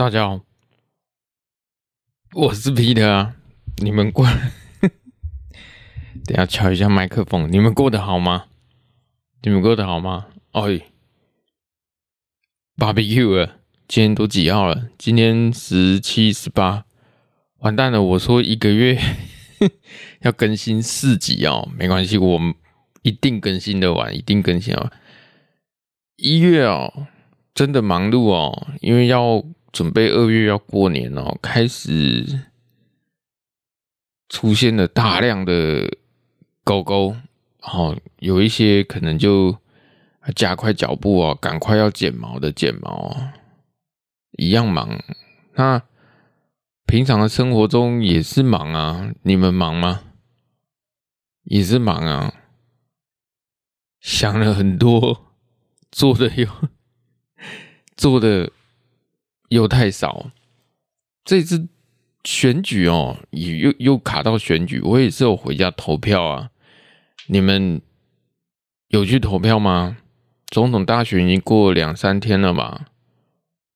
大家好，我是彼得啊。你们过，等下敲一下麦克风。你们过得好吗？你们过得好吗？哎，barbecue 了，今天都几号了？今天十七、十八，完蛋了！我说一个月 要更新四集哦，没关系，我们一定更新的完，一定更新完。一月哦，真的忙碌哦，因为要。准备二月要过年哦，开始出现了大量的狗狗，哦，有一些可能就加快脚步哦，赶快要剪毛的剪毛，一样忙。那平常的生活中也是忙啊，你们忙吗？也是忙啊，想了很多，做的有做的。又太少，这次选举哦，也又又卡到选举，我也是有回家投票啊。你们有去投票吗？总统大选已经过两三天了吧？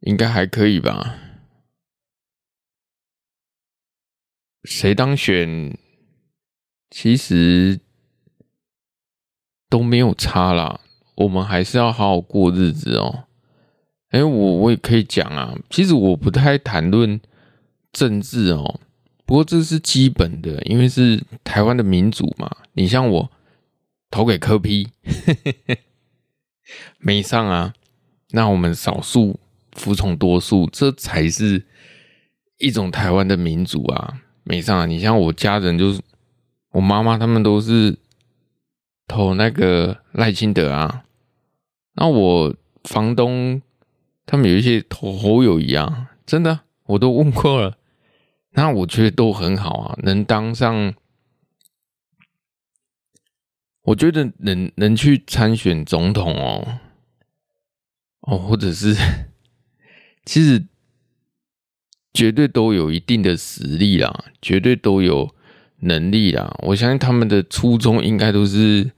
应该还可以吧？谁当选，其实都没有差啦。我们还是要好好过日子哦。哎，我我也可以讲啊。其实我不太谈论政治哦，不过这是基本的，因为是台湾的民主嘛。你像我投给柯 P，没上啊。那我们少数服从多数，这才是一种台湾的民主啊。没上啊。你像我家人，就是我妈妈他们都是投那个赖清德啊。那我房东。他们有一些投侯友宜啊，真的，我都问过了，那我觉得都很好啊，能当上，我觉得能能去参选总统哦，哦，或者是，其实绝对都有一定的实力啦，绝对都有能力啦，我相信他们的初衷应该都是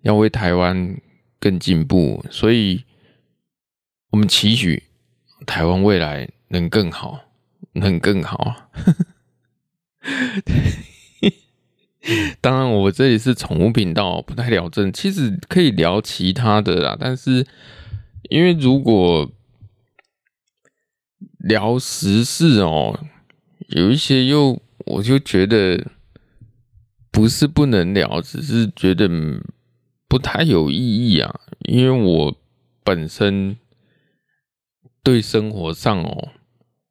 要为台湾更进步，所以。我们期许台湾未来能更好，能更好。当然，我这里是宠物频道，不太聊政，其实可以聊其他的啦。但是，因为如果聊时事哦，有一些又我就觉得不是不能聊，只是觉得不太有意义啊。因为我本身。对生活上哦，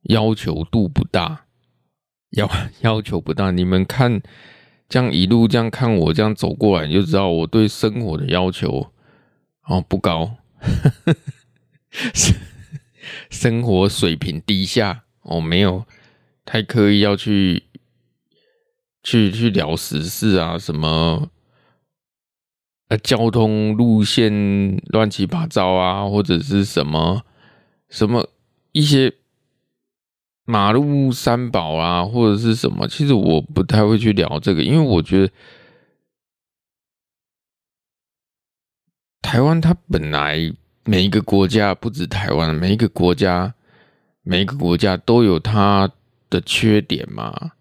要求度不大，要 要求不大。你们看，这样一路这样看我这样走过来，你就知道我对生活的要求哦不高，生活水平低下哦，没有太刻意要去去去聊时事啊，什么呃交通路线乱七八糟啊，或者是什么。什么一些马路三宝啊，或者是什么？其实我不太会去聊这个，因为我觉得台湾它本来每一个国家不止台湾，每一个国家每一个国家都有它的缺点嘛。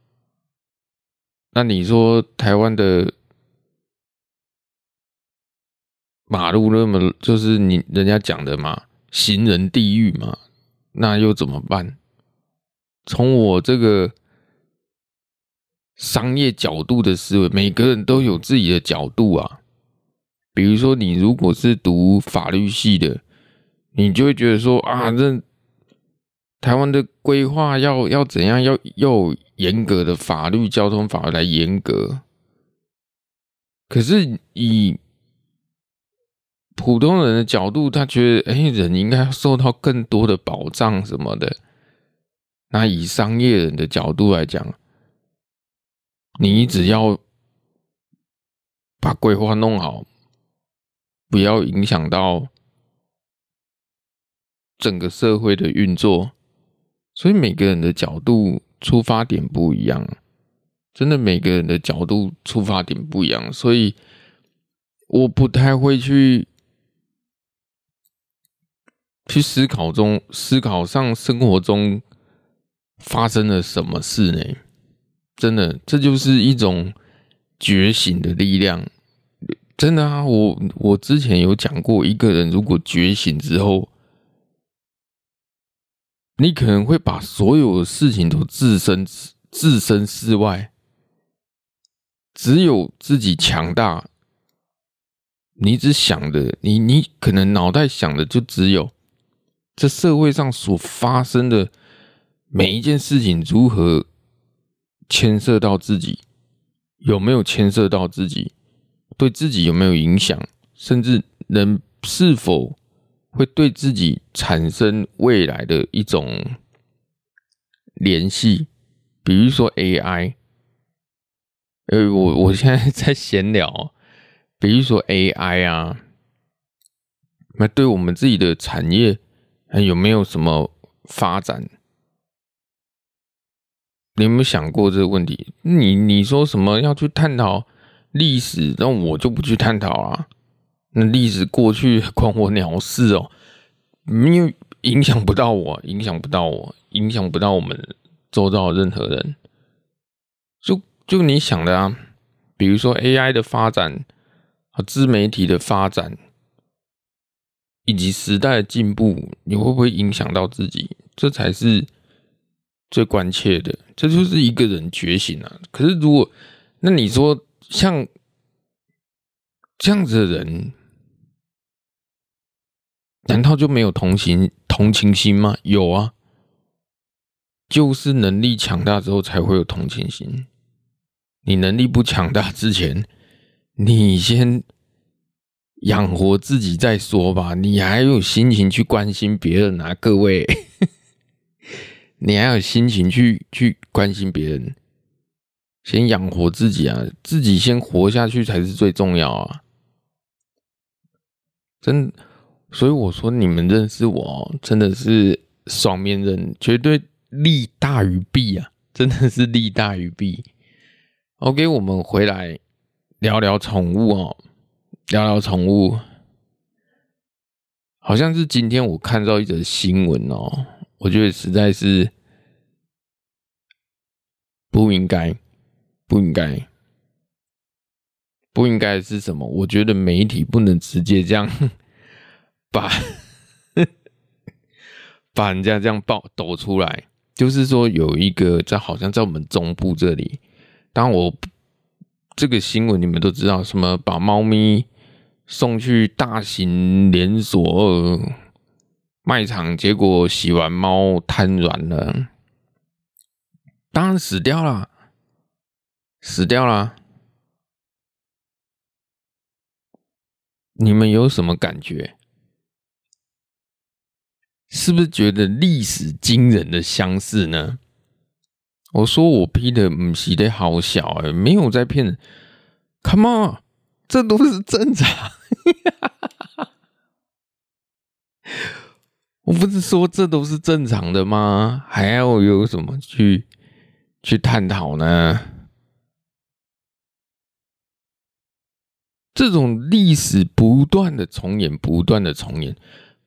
那你说台湾的马路那么就是你人家讲的嘛？行人地狱嘛，那又怎么办？从我这个商业角度的思维，每个人都有自己的角度啊。比如说，你如果是读法律系的，你就会觉得说啊，这台湾的规划要要怎样，要要严格的法律、交通法来严格。可是以普通人的角度，他觉得，哎，人应该受到更多的保障什么的。那以商业人的角度来讲，你只要把规划弄好，不要影响到整个社会的运作。所以每个人的角度出发点不一样，真的每个人的角度出发点不一样，所以我不太会去。去思考中，思考上生活中发生了什么事呢？真的，这就是一种觉醒的力量。真的啊，我我之前有讲过，一个人如果觉醒之后，你可能会把所有的事情都置身置身事外，只有自己强大。你只想的，你你可能脑袋想的就只有这社会上所发生的每一件事情如何牵涉到自己，有没有牵涉到自己？对自己有没有影响，甚至能是否会对自己产生未来的一种联系？比如说 AI，呃，我我现在 在闲聊，比如说 AI 啊，那对我们自己的产业有没有什么发展？你有没有想过这个问题？你你说什么要去探讨？历史，那我就不去探讨了。那历史过去 关我鸟事哦，因为影响不到我，影响不到我，影响不到我们周遭的任何人。就就你想的啊，比如说 AI 的发展和自媒体的发展，以及时代的进步，你会不会影响到自己？这才是最关切的。这就是一个人觉醒啊。可是如果那你说，像这样子的人，难道就没有同情同情心吗？有啊，就是能力强大之后才会有同情心。你能力不强大之前，你先养活自己再说吧。你还有心情去关心别人啊？各位，你还有心情去去关心别人？先养活自己啊，自己先活下去才是最重要啊！真，所以我说你们认识我真的是双面刃，绝对利大于弊啊！真的是利大于弊。OK，我们回来聊聊宠物哦，聊聊宠物。好像是今天我看到一则新闻哦，我觉得实在是不应该。不应该，不应该是什么？我觉得媒体不能直接这样 把把人家这样爆抖出来。就是说，有一个在好像在我们中部这里，当我这个新闻你们都知道，什么把猫咪送去大型连锁卖场，结果洗完猫瘫软了，当然死掉了。死掉了，你们有什么感觉？是不是觉得历史惊人的相似呢？我说我批的唔洗的好小哎，没有在骗人。Come on，这都是正常。我不是说这都是正常的吗？还要有什么去去探讨呢？这种历史不断的重演，不断的重演，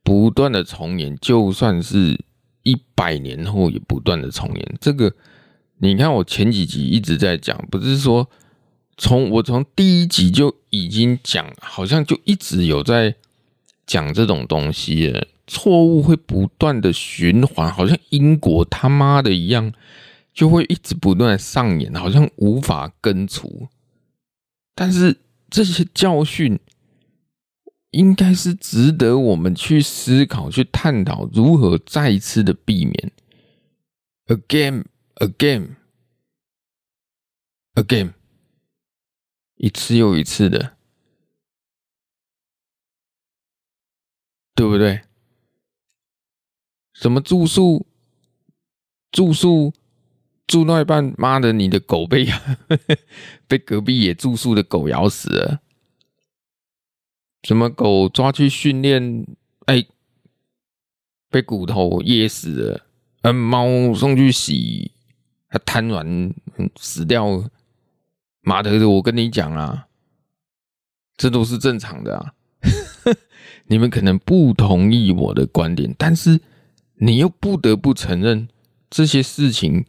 不断的重演，就算是一百年后也不断的重演。这个，你看我前几集一直在讲，不是说从我从第一集就已经讲，好像就一直有在讲这种东西了。错误会不断的循环，好像因果他妈的一样，就会一直不断上演，好像无法根除。但是。这些教训应该是值得我们去思考、去探讨如何再次的避免。Again, again, again，一次又一次的，对不对？什么住宿？住宿？住那一半，妈的，你的狗被被隔壁野住宿的狗咬死了。什么狗抓去训练，哎，被骨头噎死了。嗯，猫送去洗，它瘫软死掉了。妈的，我跟你讲啊，这都是正常的啊。你们可能不同意我的观点，但是你又不得不承认。这些事情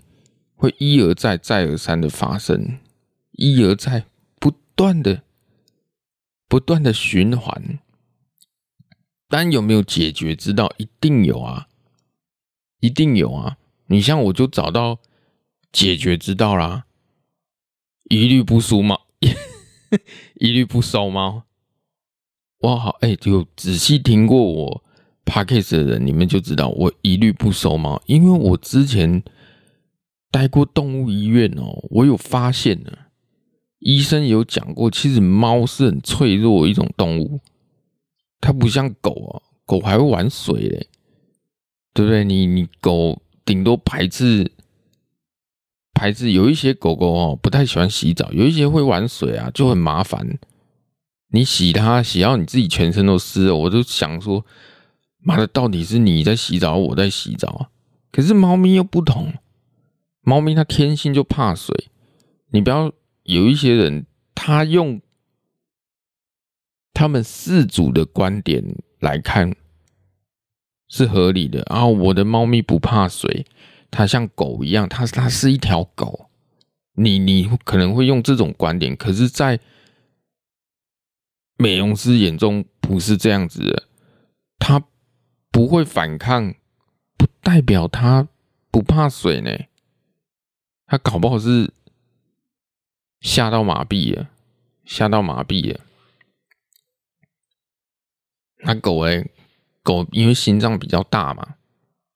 会一而再、再而三的发生，一而再、不断的、不断的循环。但有没有解决之道？一定有啊，一定有啊！你像我就找到解决之道啦，一律不输猫，一律不收猫。哇，好，哎，就仔细听过我 podcast 的人，你们就知道我一律不收猫，因为我之前待过动物医院哦，我有发现呢，医生有讲过，其实猫是很脆弱一种动物，它不像狗啊，狗还会玩水嘞，对不对？你你狗顶多排斥排斥，有一些狗狗哦不太喜欢洗澡，有一些会玩水啊，就很麻烦。你洗它，洗到你自己全身都湿了，我就想说，妈的，到底是你在洗澡，我在洗澡啊？可是猫咪又不同，猫咪它天性就怕水。你不要有一些人，他用他们四主的观点来看是合理的啊。我的猫咪不怕水，它像狗一样，它它是一条狗。你你可能会用这种观点，可是，在美容师眼中不是这样子的，他不会反抗，不代表他不怕水呢。他搞不好是吓到麻痹了，吓到麻痹了。那狗哎，狗因为心脏比较大嘛，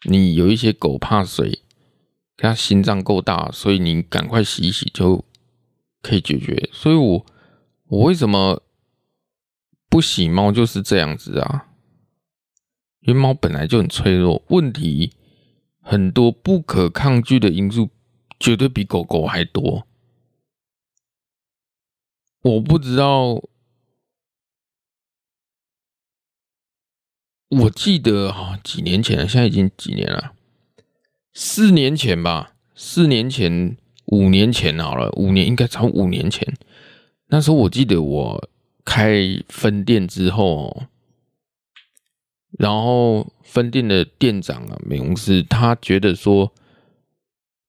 你有一些狗怕水，它心脏够大，所以你赶快洗一洗就可以解决。所以我我为什么？不洗猫就是这样子啊，因为猫本来就很脆弱，问题很多，不可抗拒的因素绝对比狗狗还多。我不知道，我记得啊，几年前了，现在已经几年了，四年前吧，四年前、五年前好了，五年应该超五年前，那时候我记得我。开分店之后，然后分店的店长啊，美容师，他觉得说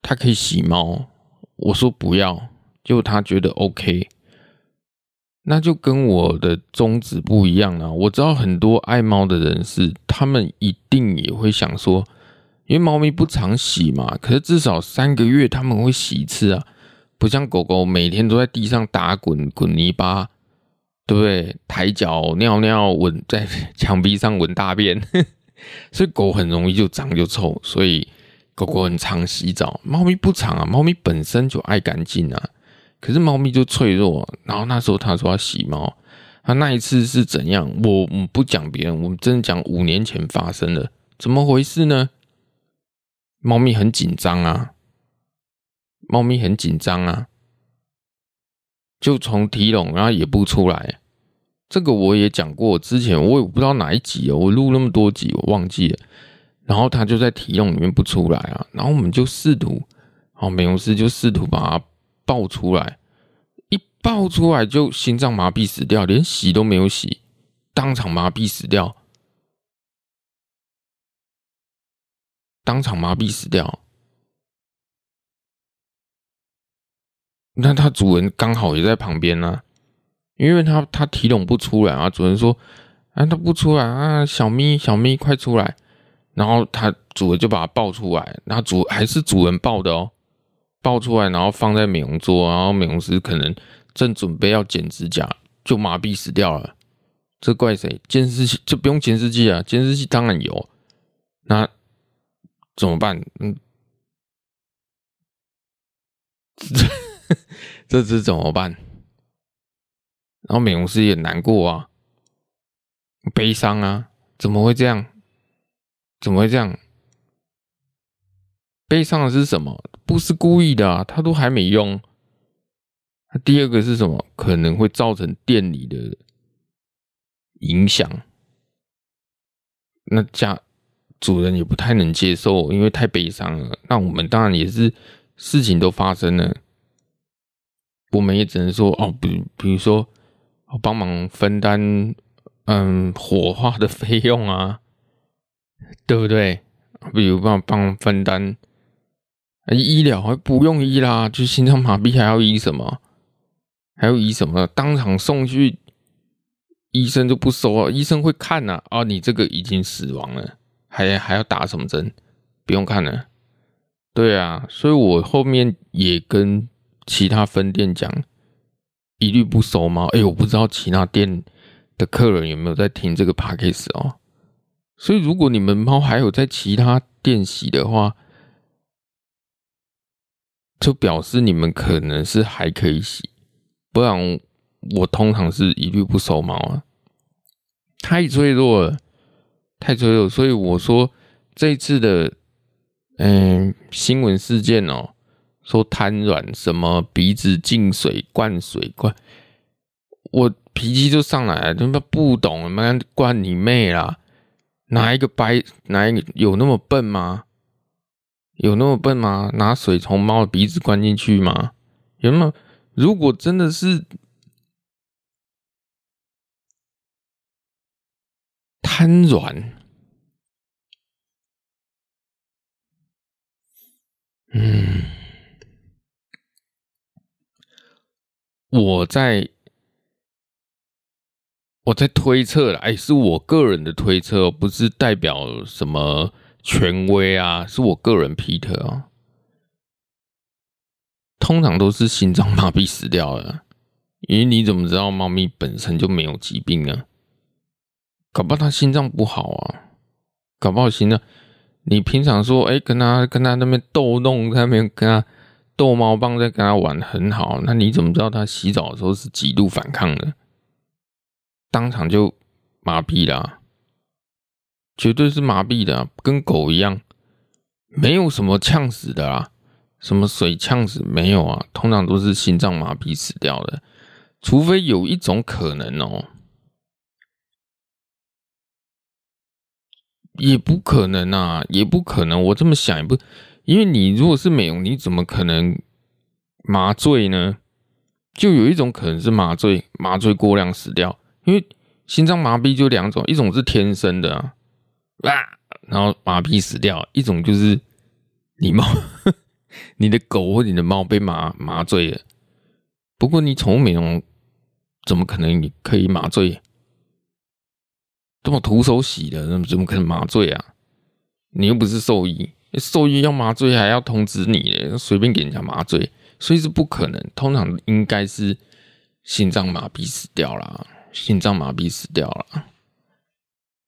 他可以洗猫，我说不要，就他觉得 OK，那就跟我的宗旨不一样了。我知道很多爱猫的人士，他们一定也会想说，因为猫咪不常洗嘛，可是至少三个月他们会洗一次啊，不像狗狗每天都在地上打滚滚泥巴。对不对？抬脚尿尿，闻在 墙壁上闻大便，所以狗很容易就脏就臭。所以狗狗很常洗澡，猫咪不常啊。猫咪本身就爱干净啊，可是猫咪就脆弱。然后那时候他说要洗猫，他那一次是怎样？我们不讲别人，我们真的讲五年前发生的，怎么回事呢？猫咪很紧张啊，猫咪很紧张啊。就从提笼，然后也不出来。这个我也讲过，之前我也不知道哪一集哦，我录那么多集，我忘记了。然后他就在提笼里面不出来啊，然后我们就试图，哦，美容师就试图把它抱出来，一抱出来就心脏麻痹死掉，连洗都没有洗，当场麻痹死掉，当场麻痹死掉。那他主人刚好也在旁边呢、啊，因为他他提笼不出来啊，主人说，啊他不出来啊，小咪小咪快出来，然后他主人就把他抱出来，然后主还是主人抱的哦，抱出来然后放在美容桌，然后美容师可能正准备要剪指甲，就麻痹死掉了，这怪谁？监视器就不用监视器啊，监视器当然有，那怎么办？嗯。这只怎么办？然后美容师也难过啊，悲伤啊，怎么会这样？怎么会这样？悲伤的是什么？不是故意的啊，他都还没用。第二个是什么？可能会造成店里的影响。那家主人也不太能接受，因为太悲伤了。那我们当然也是，事情都发生了。我们也只能说哦，比比如说，帮忙分担，嗯，火化的费用啊，对不对？比如帮帮分担医疗还不用医啦，就心脏麻痹还要医什么？还要医什么？当场送去，医生就不收啊，医生会看呐、啊。你这个已经死亡了，还还要打什么针？不用看了。对啊，所以我后面也跟其他分店讲，一律不收猫。哎，我不知道其他店的客人有没有在听这个 podcast 哦。所以如果你们猫还有在其他店洗的话，就表示你们可能是还可以洗，不然我通常是一律不收猫啊，太脆弱了，太脆弱。所以我说这次的嗯新闻事件哦，说瘫软什么鼻子进水灌水灌，我脾气就上来了，他妈不懂，妈灌你妹啦！哪一个白哪一个有那么笨吗？有那么笨吗？拿水从猫的鼻子灌进去吗？有那么？如果真的是瘫软，嗯，我在我在推测了，哎，是我个人的推测，不是代表什么。权威啊，是我个人皮特啊，通常都是心脏麻痹死掉了，因为你怎么知道猫咪本身就没有疾病呢？搞不好它心脏不好啊，搞不好心脏，你平常说哎、跟他跟他那边逗弄，在那边跟他逗猫棒，在跟他玩很好，那你怎么知道他洗澡的时候是极度反抗的？当场就麻痹了啊。绝对是麻痹的，跟狗一样，没有什么呛死的啦，什么水呛死没有啊？通常都是心脏麻痹死掉的，除非有一种可能哦，也不可能啊，也不可能。我这么想也不，因为你如果是美容，你怎么可能麻醉呢？就有一种可能是麻醉，麻醉过量死掉，因为心脏麻痹就两种，一种是天生的啊。啊，然后麻痹死掉。一种就是你猫，你的狗或你的猫被麻麻醉了。不过你宠物美容怎么可能你可以麻醉？这么徒手洗的，那么怎么可能麻醉啊？你又不是兽医，兽医要麻醉还要通知你，随便给人家麻醉，所以是不可能。通常应该是心脏麻痹死掉了，心脏麻痹死掉了，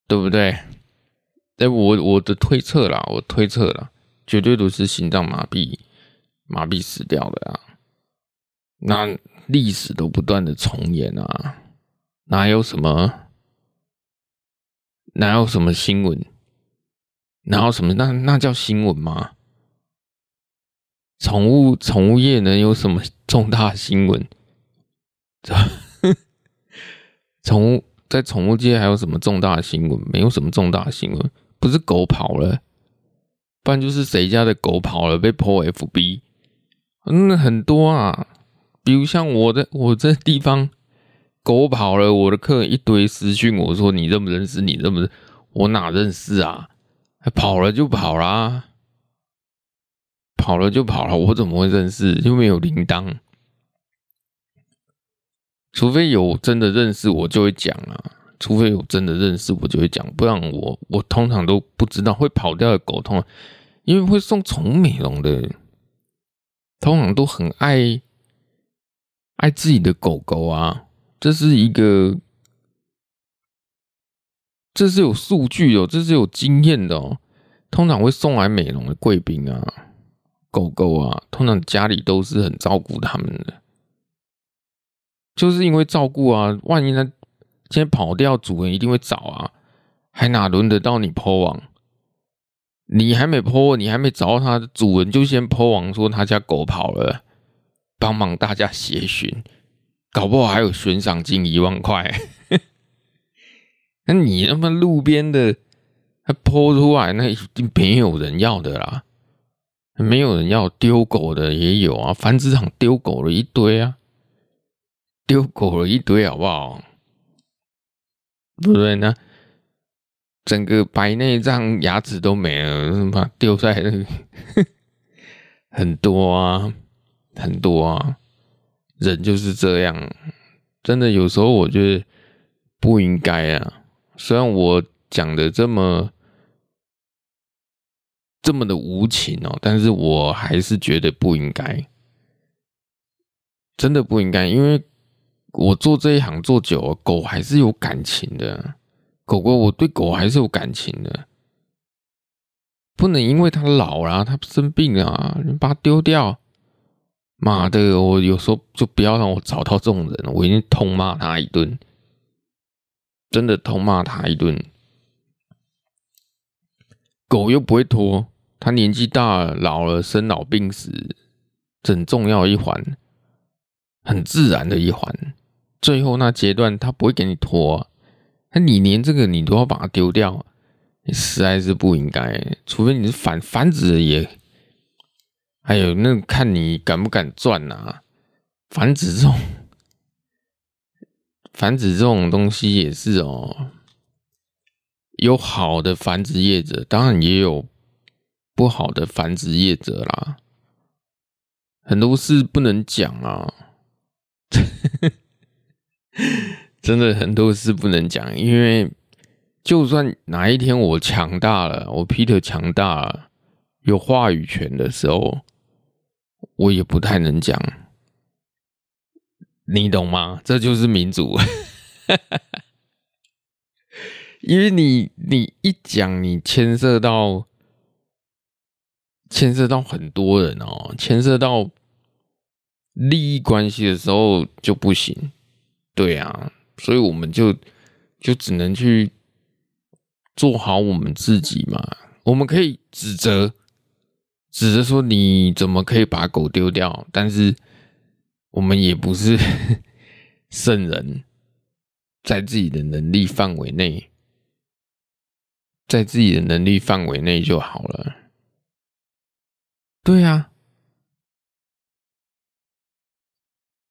对不对？哎，我我的推测啦，我推测啦，绝对都是心脏麻痹麻痹死掉的啊！那历史都不断的重演啊，哪有什么哪有什么新闻？哪有什么？那那叫新闻吗？宠物宠物业能有什么重大新闻？宠物在宠物界还有什么重大的新闻？没有什么重大的新闻。不是狗跑了，不然就是谁家的狗跑了被 po FB，嗯，很多啊。比如像我的我这地方狗跑了，我的客人一堆私讯我说，你认不认识？你认不认？我哪认识啊？跑了就跑啦，跑了就跑了，我怎么会认识？又没有铃铛，除非有真的认识，我就会讲啊。除非有真的认识，我就会讲，不然我我通常都不知道会跑掉的狗，通常因为会送宠物美容的，通常都很爱爱自己的狗狗啊，这是一个，这是有数据的，这是有经验的哦。通常会送来美容的贵宾啊，狗狗啊，通常家里都是很照顾他们的，就是因为照顾啊，万一呢？今天跑掉，主人一定会找啊，还哪轮得到你 po 网？你还没 po，你还没找到他主人，就先 po 网说他家狗跑了，帮忙大家协寻，搞不好还有悬赏金一万块。那你他妈路边的，他 po 出来，那一定没有人要的啦，没有人要，丢狗的也有啊，繁殖场丢狗了一堆啊，丢狗了一堆，好不好？不对，呢整个白内障、牙齿都没了，把丢在那个 很多啊，很多啊，人就是这样。真的有时候我觉得不应该啊。虽然我讲的这么这么的无情哦，但是我还是觉得不应该，真的不应该，因为我做这一行做久了，狗还是有感情的。狗狗，我对狗还是有感情的，不能因为它老了，它生病了，你把它丢掉。妈的，我有时候就不要让我找到这种人，我一定痛骂他一顿，真的痛骂他一顿。狗又不会拖，它年纪大了，老了，生老病死，很重要一环，很自然的一环。最后那阶段，它不会给你拖。那你连这个你都要把它丢掉，你实在是不应该。除非你是繁繁殖也，还有那看你敢不敢赚啊。繁殖这种，繁殖这种东西也是哦，有好的繁殖业者，当然也有不好的繁殖业者啦。很多事不能讲啊。真的很多事不能讲，因为就算哪一天我强大了，我 Peter 强大了，有话语权的时候，我也不太能讲，你懂吗？这就是民主，因为你你一讲，你牵涉到牵涉到很多人哦，牵涉到利益关系的时候就不行，对啊。所以我们就就只能去做好我们自己嘛。我们可以指责，指责说你怎么可以把狗丢掉？但是我们也不是 圣人，在自己的能力范围内，在自己的能力范围内就好了。对呀。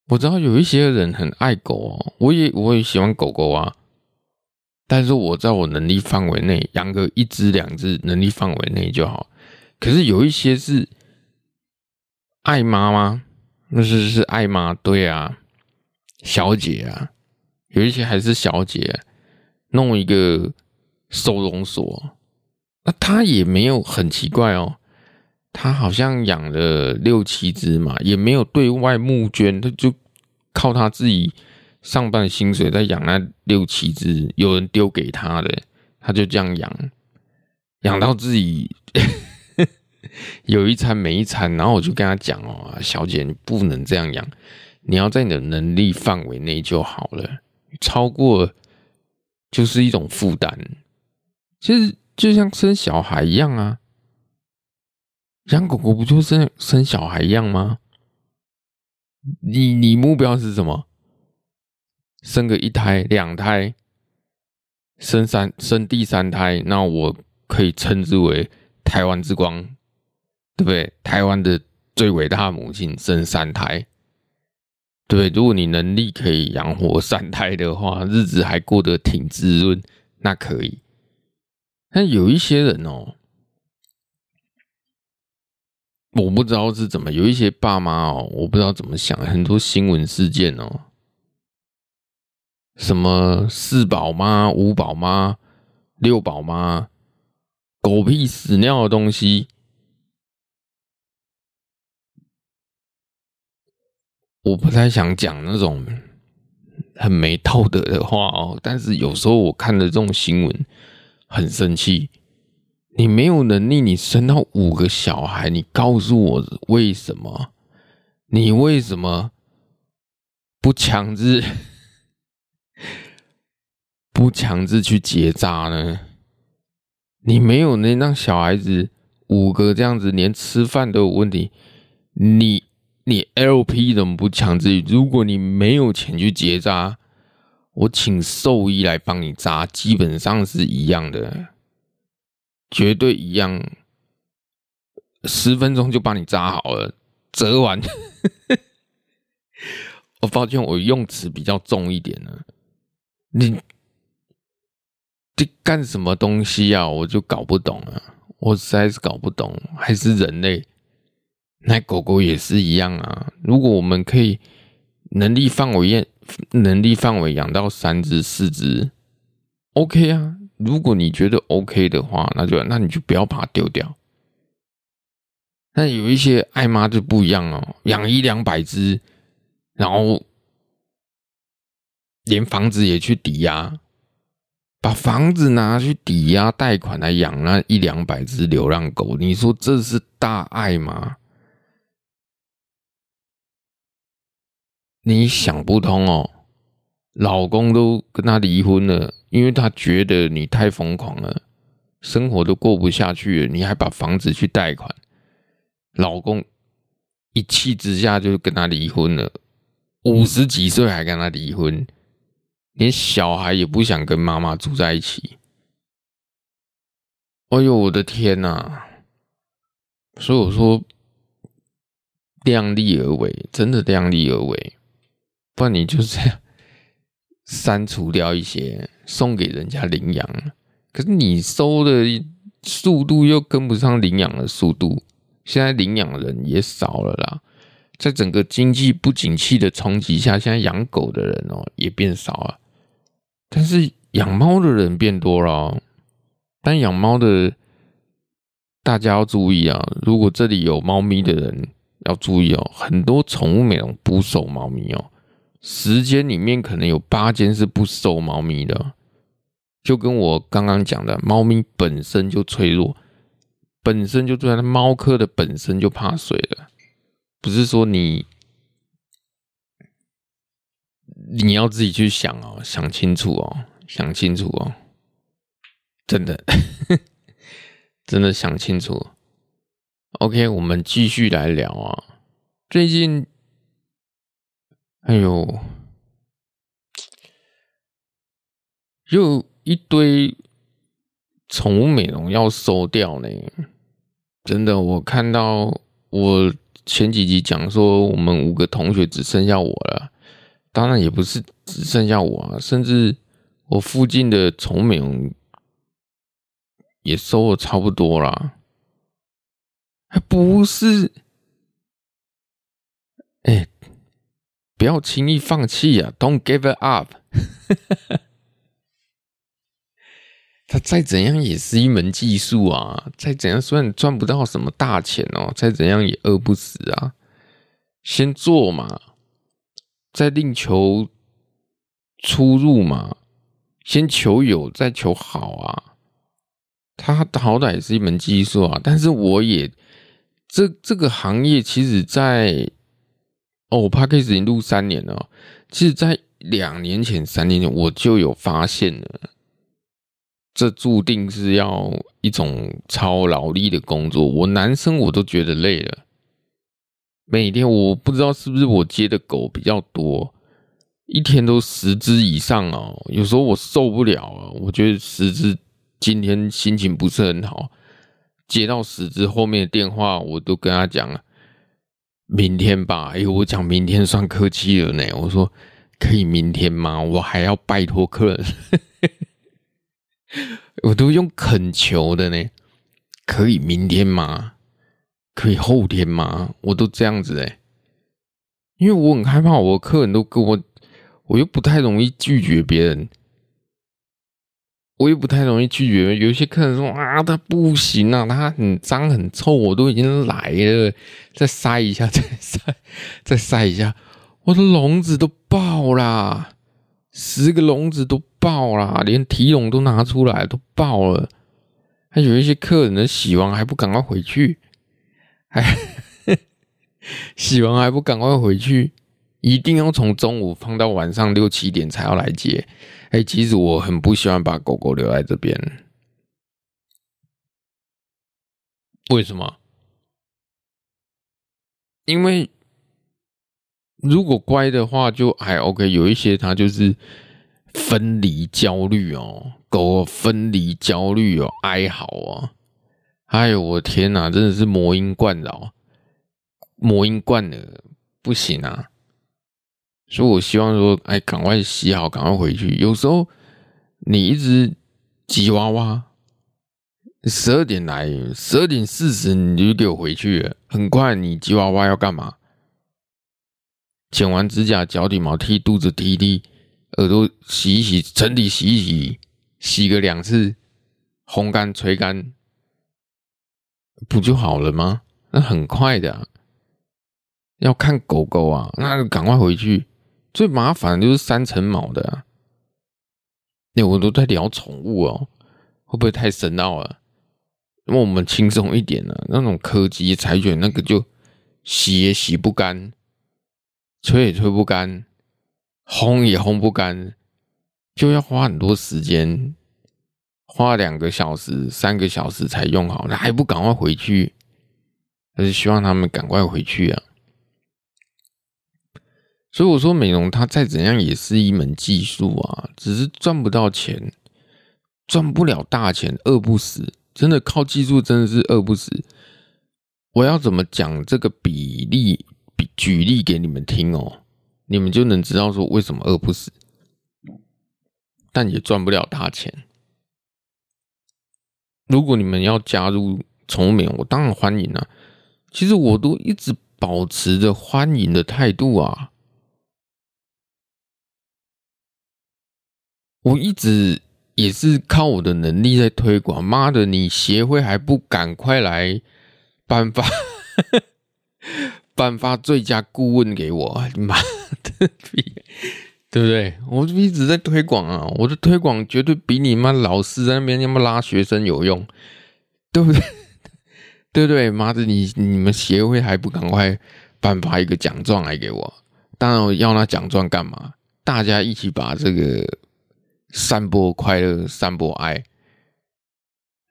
我知道有一些人很爱狗哦，我也我也喜欢狗狗啊，但是我在我能力范围内养个一只两只，能力范围内就好。可是有一些是爱妈吗？那是是爱妈，对啊，小姐啊，有一些还是小姐，弄一个收容所，那他也没有很奇怪哦。他好像养了六七只嘛，也没有对外募捐，他就靠他自己上班薪水在养那六七只，有人丢给他的，他就这样养，养到自己 有一餐没一餐。然后我就跟他讲哦，小姐，你不能这样养，你要在你的能力范围内就好了，超过就是一种负担。其实就像生小孩一样啊。养狗狗不就生生小孩一样吗？你你目标是什么？生个一胎、两胎，生三生第三胎，那我可以称之为台湾之光，对不对？台湾的最伟大母亲生三胎，对不对？如果你能力可以养活三胎的话，日子还过得挺滋润，那可以。但有一些人哦。我不知道是怎么，有一些爸妈哦，我不知道怎么想，很多新闻事件哦，什么四宝妈、五宝妈、六宝妈，狗屁屎尿的东西，我不太想讲那种很没道德的话哦，但是有时候我看的这种新闻很生气。你没有能力，你生到五个小孩，你告诉我为什么？你为什么不强制不强制去结扎呢？你没有能让小孩子五个这样子，连吃饭都有问题。你你 LP 怎么不强制？如果你没有钱去结扎，我请兽医来帮你扎，基本上是一样的。绝对一样，十分钟就帮你扎好了，折完。我 抱歉，我用词比较重一点呢。你这干什么东西啊？我就搞不懂了，我实在是搞不懂。还是人类，那狗狗也是一样啊。如果我们可以能力范围能力范围养到三只四只，OK 啊。如果你觉得 OK 的话，那就那你就不要把它丢掉。那有一些爱妈就不一样哦，养一两百只，然后连房子也去抵押，把房子拿去抵押贷款来养那一两百只流浪狗，你说这是大爱吗？你想不通哦，老公都跟他离婚了，因为他觉得你太疯狂了，生活都过不下去了，你还把房子去贷款。老公一气之下就跟他离婚了，五十几岁还跟他离婚，连小孩也不想跟妈妈住在一起。哎呦，我的天哪！所以我说，量力而为，真的量力而为，不然你就这样 删除掉一些，送给人家领养。可是你收的速度又跟不上领养的速度。现在领养人也少了啦，在整个经济不景气的冲击下，现在养狗的人哦也变少了，但是养猫的人变多了。但养猫的大家要注意啊，如果这里有猫咪的人要注意哦，很多宠物美容不收猫咪哦，十间里面可能有八间是不收猫咪的，就跟我刚刚讲的，猫咪本身就脆弱。本身就对它猫科的本身就怕水的，不是说你你要自己去想哦，想清楚哦，想清楚哦，真的 真的想清楚。OK，我们继续来聊啊。最近，哎呦，又一堆宠物美容要收掉呢。真的，我看到我前几集讲说，我们五个同学只剩下我了。当然也不是只剩下我啊，甚至我附近的宠物美容也收的差不多啦。还不是，哎、不要轻易放弃啊！Don't give it up。他再怎样也是一门技术啊！再怎样，虽然赚不到什么大钱哦，再怎样也饿不死啊！先做嘛，再另求出入嘛。先求有，再求好啊！他好歹也是一门技术啊！但是我也这这个行业，其实在哦，我 Podcast 已经录三年了。其实，在两年前、三年前，我就有发现了。这注定是要一种超劳力的工作，我男生我都觉得累了。每天我不知道是不是我接的狗比较多，一天都十只以上哦。有时候我受不了啊，我觉得十只今天心情不是很好，接到十只后面的电话，我都跟他讲了，明天吧。哎，我讲明天算客气了呢。我说可以明天吗？我还要拜托客人。我都用恳求的呢，可以明天吗？可以后天吗？我都这样子哎，因为我很害怕，我客人都跟我，我又不太容易拒绝别人，我也不太容易拒绝。有一些客人说啊，他不行啊，他很脏很臭，我都已经来了，再塞一下，再塞，再塞一下，我的笼子都爆啦。十个笼子都爆了，连提笼都拿出来都爆了。还有一些客人呢，洗完还不赶快回去，还 洗完还不赶快回去，一定要从中午放到晚上六七点才要来接。哎，其实我很不喜欢把狗狗留在这边，为什么？因为。如果乖的话就还 OK，有一些它就是分离焦虑哦，狗分离焦虑哦，哀嚎哦，哎呦我天哪，真的是魔音贯扰，魔音贯的不行啊！所以我希望说，哎，赶快洗好，赶快回去。有时候你一直吉娃娃，十二点来，十二点四十你就给我回去。很快，你吉娃娃要干嘛？剪完指甲，脚底毛剃，肚子剃剃，耳朵洗一洗，身体洗一洗，洗个两次，烘干、吹干，不就好了吗？那很快的。要看狗狗啊，那赶快回去。最麻烦的就是三层毛的啊。那我都在聊宠物哦，会不会太深奥了？那我们轻松一点呢？那种柯基、柴犬，那个就洗也洗不干，吹也吹不干，烘也烘不干，就要花很多时间，花两个小时、三个小时才用好，那还不赶快回去？还是希望他们赶快回去啊！所以我说，美容它再怎样也是一门技术啊，只是赚不到钱，赚不了大钱，饿不死。真的靠技术真的是饿不死。我要怎么讲这个比例？比举例给你们听哦，你们就能知道说为什么饿不死，但也赚不了大钱。如果你们要加入宠物美，我当然欢迎啊。其实我都一直保持着欢迎的态度啊。我一直。也是靠我的能力在推广。妈的，你协会还不赶快来颁发 颁发最佳顾问给我？妈的，对不对？我一直在推广啊，我的推广绝对比你妈老师在那边那么拉学生有用，对不对？对不对？妈的，你你们协会还不赶快颁发一个奖状来给我？当然，我要那奖状干嘛？大家一起把这个。散播快乐，散播爱。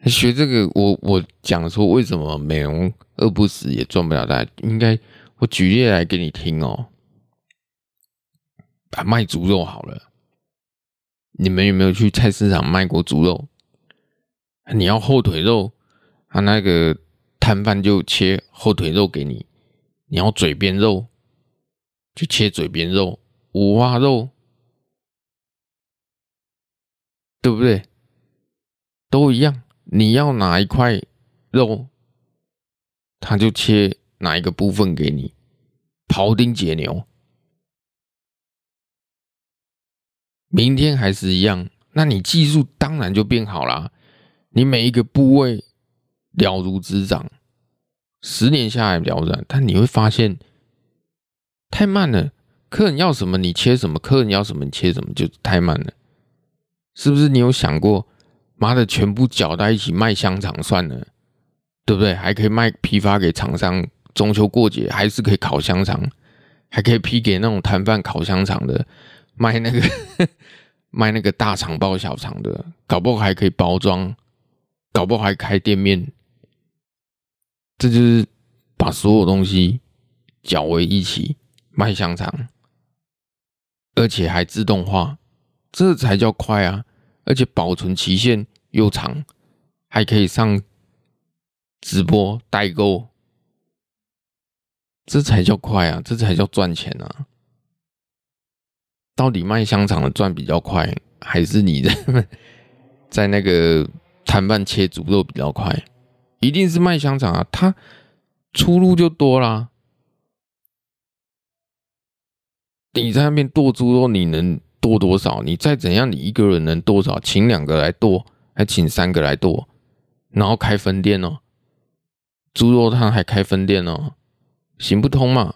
学这个，我我讲说为什么美容饿不死也赚不了大，应该我举例来给你听哦。啊，卖猪肉好了，你们有没有去菜市场卖过猪肉？你要后腿肉，他那个摊贩就切后腿肉给你；你要嘴边肉，就切嘴边肉，五花肉。对不对？都一样，你要哪一块肉，他就切哪一个部分给你，庖丁解牛。明天还是一样，那你技术当然就变好啦。你每一个部位了如指掌，十年下来了然，但你会发现太慢了。客人要什么你切什么，客人要什么你切什么，就太慢了。是不是你有想过，妈的，全部搅在一起卖香肠算了，对不对？还可以卖批发给厂商，中秋过节还是可以烤香肠，还可以批给那种摊贩烤香肠的，卖那个 卖那个大肠包小肠的，搞不好还可以包装，搞不好还开店面。这就是把所有东西搅为一起卖香肠，而且还自动化，这才叫快啊！而且保存期限又长，还可以上直播代购，这才叫快啊！这才叫赚钱啊！到底卖香肠的赚比较快，还是你在 在那个摊贩切猪肉比较快？一定是卖香肠啊！它出路就多啦。你在那边剁猪肉，你能？剁多少？你再怎样，你一个人能多少？请两个来剁，还请三个来剁，然后开分店哦。猪肉摊还开分店哦，行不通嘛？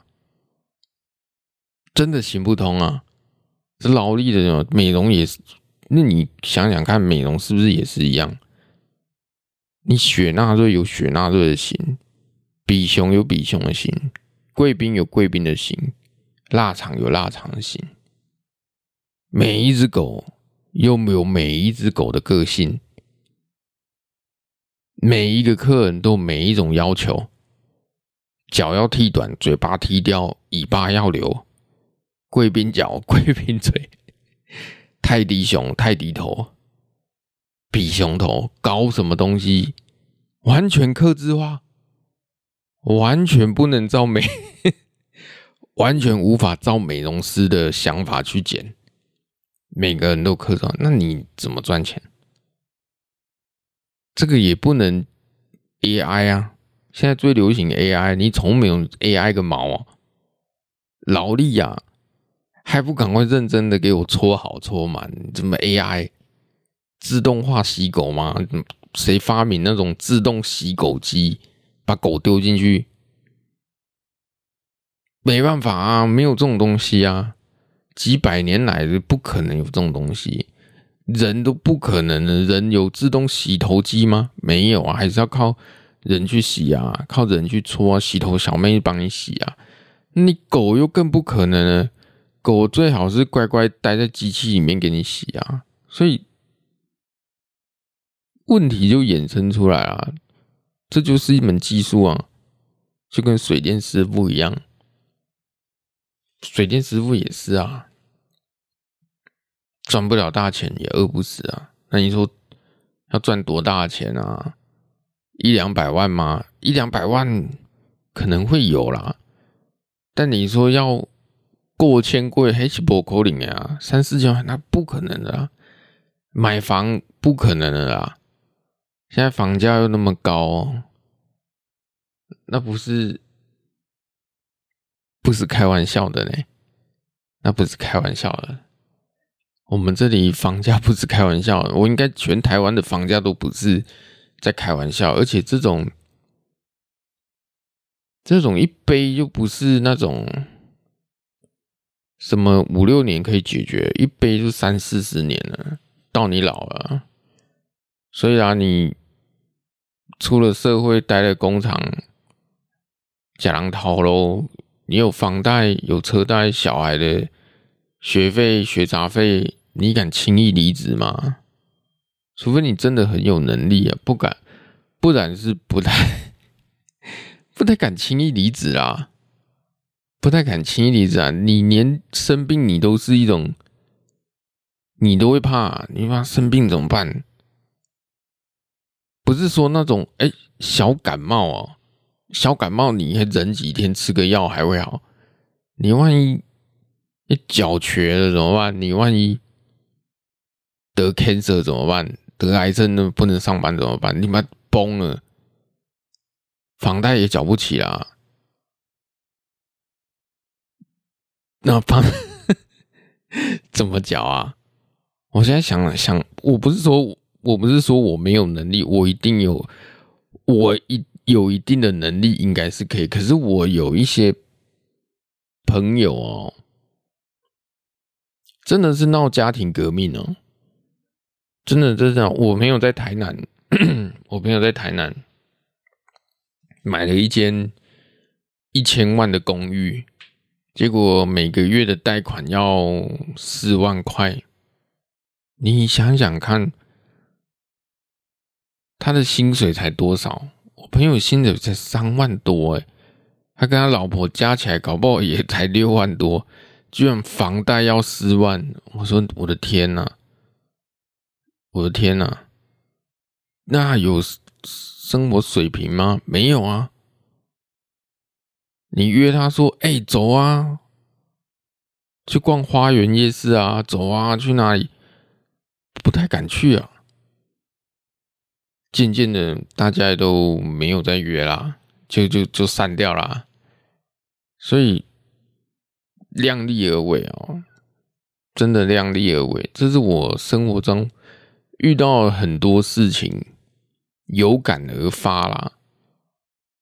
真的行不通啊！这劳力的美容也是，那你想想看，美容是不是也是一样？你雪纳瑞有雪纳瑞的型，比熊有比熊的型，贵宾有贵宾的型，腊肠有腊肠的型。每一只狗又没有每一只狗的个性，每一个客人都每一种要求，脚要剃短，嘴巴剃掉，尾巴要留，贵宾脚，贵宾嘴，泰迪熊，泰迪头，比熊头，搞什么东西，完全克制化，完全不能照美，完全无法照美容师的想法去剪。每个人都客制化，那你怎么赚钱？这个也不能 AI 啊！现在最流行 AI，你从没有 AI 个毛啊！劳力呀，还不赶快认真的给我搓好搓满？怎么 AI 自动化洗狗吗？谁发明那种自动洗狗机？把狗丢进去？没办法啊，没有这种东西啊！几百年来的不可能有这种东西。人都不可能的，人有自动洗头机吗？没有啊，还是要靠人去洗啊，靠人去搓啊，洗头小妹帮你洗啊。你狗又更不可能了，狗最好是乖乖待在机器里面给你洗啊。所以问题就衍生出来了，这就是一门技术啊，就跟水电师傅一样，水电师傅也是啊。赚不了大钱也饿不死啊！那你说要赚多大钱啊？一两百万吗？一两百万可能会有啦，但你说要过千贵，还是不可能啊？三四千万那不可能的啦，买房不可能的啦！现在房价又那么高，那不是不是开玩笑的呢？那不是开玩笑的。我们这里房价不是开玩笑，我应该全台湾的房价都不是在开玩笑，而且这种这种一杯又不是那种什么五六年可以解决，一杯就三四十年了，到你老了，所以啊，你出了社会，待在工厂，假狼逃喽，你有房贷，有车贷，小孩的。学费、学杂费，你敢轻易离职吗？除非你真的很有能力啊，不敢，不然是不太、不太敢轻易离职啊，不太敢轻易离职啊。你连生病，你都是一种，你都会怕，你怕生病怎么办？不是说那种哎、小感冒哦，小感冒你还忍几天吃个药还会好，你万一。你脚瘸了怎么办？你万一得 cancer 怎么办？得癌症那不能上班怎么办？你妈崩了，房贷也缴不起啦。那房 怎么缴啊？我现在想想，我不是说我不是说我没有能力，我一定有，我一有一定的能力应该是可以。可是我有一些朋友哦。真的是闹家庭革命哦！真的，真的，我朋友在台南，我朋友在台南买了一间一千万的公寓，结果每个月的贷款要四万块。你想想看，他的薪水才多少？朋友薪水才三万多诶，他跟他老婆加起来搞不好也 才六万多。居然房贷要四万，我说我的天呐，我的天呐，那有生活水平吗？没有啊。你约他说，哎，走啊，去逛花园夜市啊，走啊，去哪里？不太敢去啊。渐渐的，大家都没有再约啦，就就就散掉啦。所以。量力而为哦，真的量力而为。这是我生活中遇到很多事情，有感而发啦，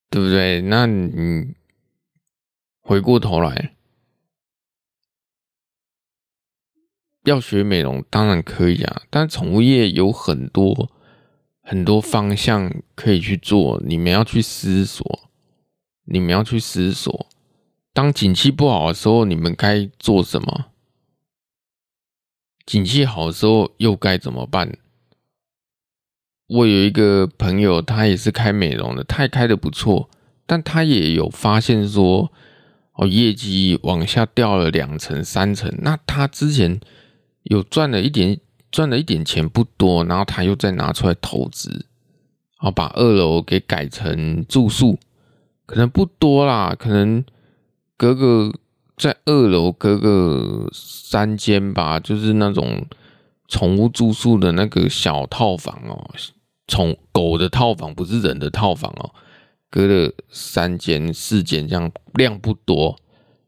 对不对？那你回过头来要学美容，当然可以啊。但宠物业有很多很多方向可以去做，你们要去思索，你们要去思索。当景气不好的时候，你们该做什么？景气好的时候又该怎么办？我有一个朋友，他也是开美容的，他也开的不错，但他也有发现说，哦，业绩往下掉了两成、三成。那他之前有赚了一点，赚了一点钱不多，然后他又再拿出来投资，然后把二楼给改成住宿，可能不多啦，可能。隔个在二楼隔个三间吧，就是那种宠物住宿的那个小套房哦，宠狗的套房不是人的套房哦，隔了三间四间这样量不多。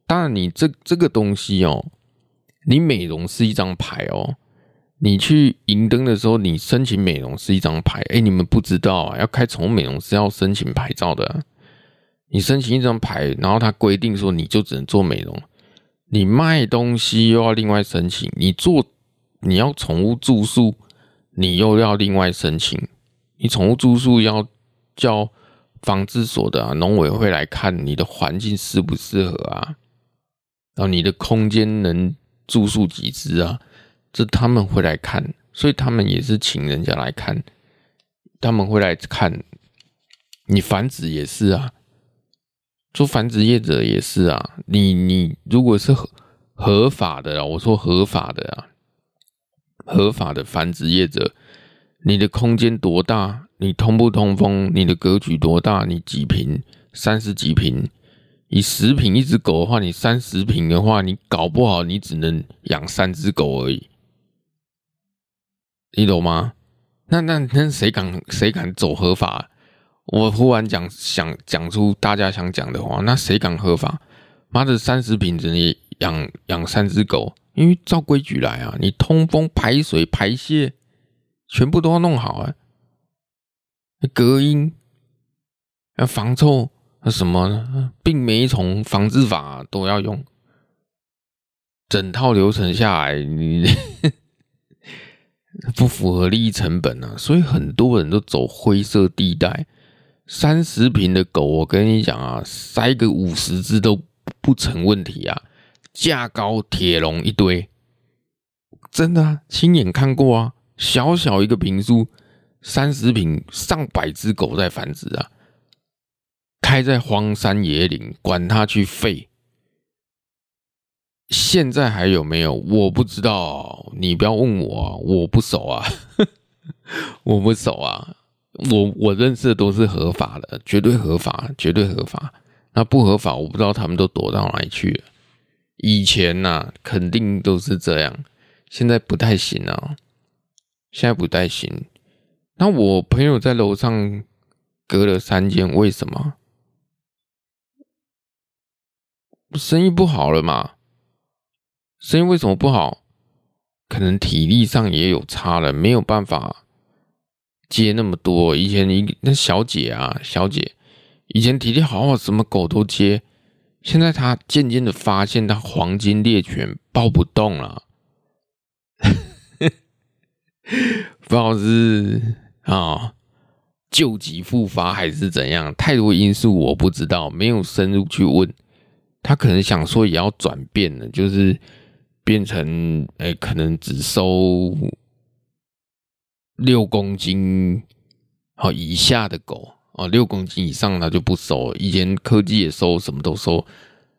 当然，你这这个东西哦，你美容是一张牌哦。你去营登的时候，你申请美容是一张牌。哎，你们不知道啊，要开宠物美容是要申请牌照的。你申请一张牌，然后他规定说你就只能做美容。你卖东西又要另外申请，你做你要宠物住宿，你又要另外申请。你宠物住宿要叫防治所的啊，农委会来看你的环境适不适合啊。然后你的空间能住宿几只啊？这他们会来看，所以他们也是请人家来看，他们会来看。你繁殖也是啊，做繁殖业者也是啊。你你如果是合合法的啊，我说合法的啊，合法的繁殖业者，你的空间多大？你通不通风？你的格局多大？你几平？三十几平？你十平一只狗的话，你三十平的话，你搞不好你只能养三只狗而已，你懂吗？那那那谁敢谁敢走合法？我忽然讲想讲出大家想讲的话，那谁敢合法？妈的，三十平只能养养三只狗，因为照规矩来啊，你通风、排水、排泄全部都要弄好啊，隔音要防臭。什么病媒虫防治法都要用，整套流程下来，你不符合利益成本啊，所以很多人都走灰色地带。三十平的狗，我跟你讲啊，塞个五十只都不成问题啊，架高铁笼一堆，真的啊，亲眼看过啊，小小一个平数，三十平，上百只狗在繁殖啊。开在荒山野岭，管他去废。现在还有没有？我不知道，你不要问我，我不熟啊，我不熟啊。我我认识的都是合法的，绝对合法，绝对合法。那不合法，我不知道他们都躲到哪里去了。以前呐、肯定都是这样，现在不太行啊，现在不太行。那我朋友在楼上隔了三间，为什么？生意不好了嘛？声音为什么不好？可能体力上也有差了，没有办法接那么多。以前你那小姐啊，小姐以前体力好好，什么狗都接。现在她渐渐的发现，她黄金猎犬抱不动了，不知道是啊旧疾复发还是怎样，太多因素我不知道，没有深入去问。他可能想说也要转变了，就是变成哎、可能只收六公斤好以下的狗哦，六公斤以上它就不收了。以前科技也收，什么都收，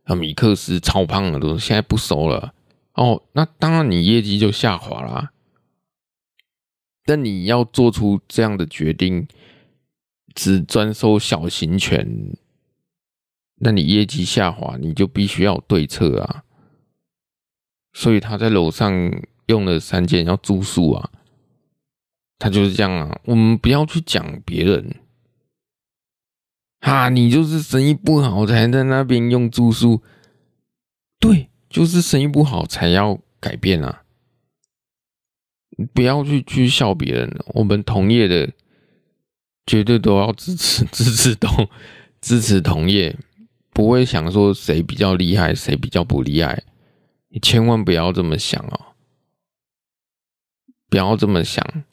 啊，米克斯超胖的都现在不收了哦。那当然你业绩就下滑啦。但你要做出这样的决定，只专收小型犬。那你业绩下滑，你就必须要有对策啊。所以他在楼上用了三间要住宿啊，他就是这样啊。我们不要去讲别人，啊，你就是生意不好才在那边用住宿，对，就是生意不好才要改变啊。不要去去笑别人，我们同业的绝对都要支持 支持同支持同业。不会想说谁比较厉害，谁比较不厉害，你千万不要这么想哦！不要这么想。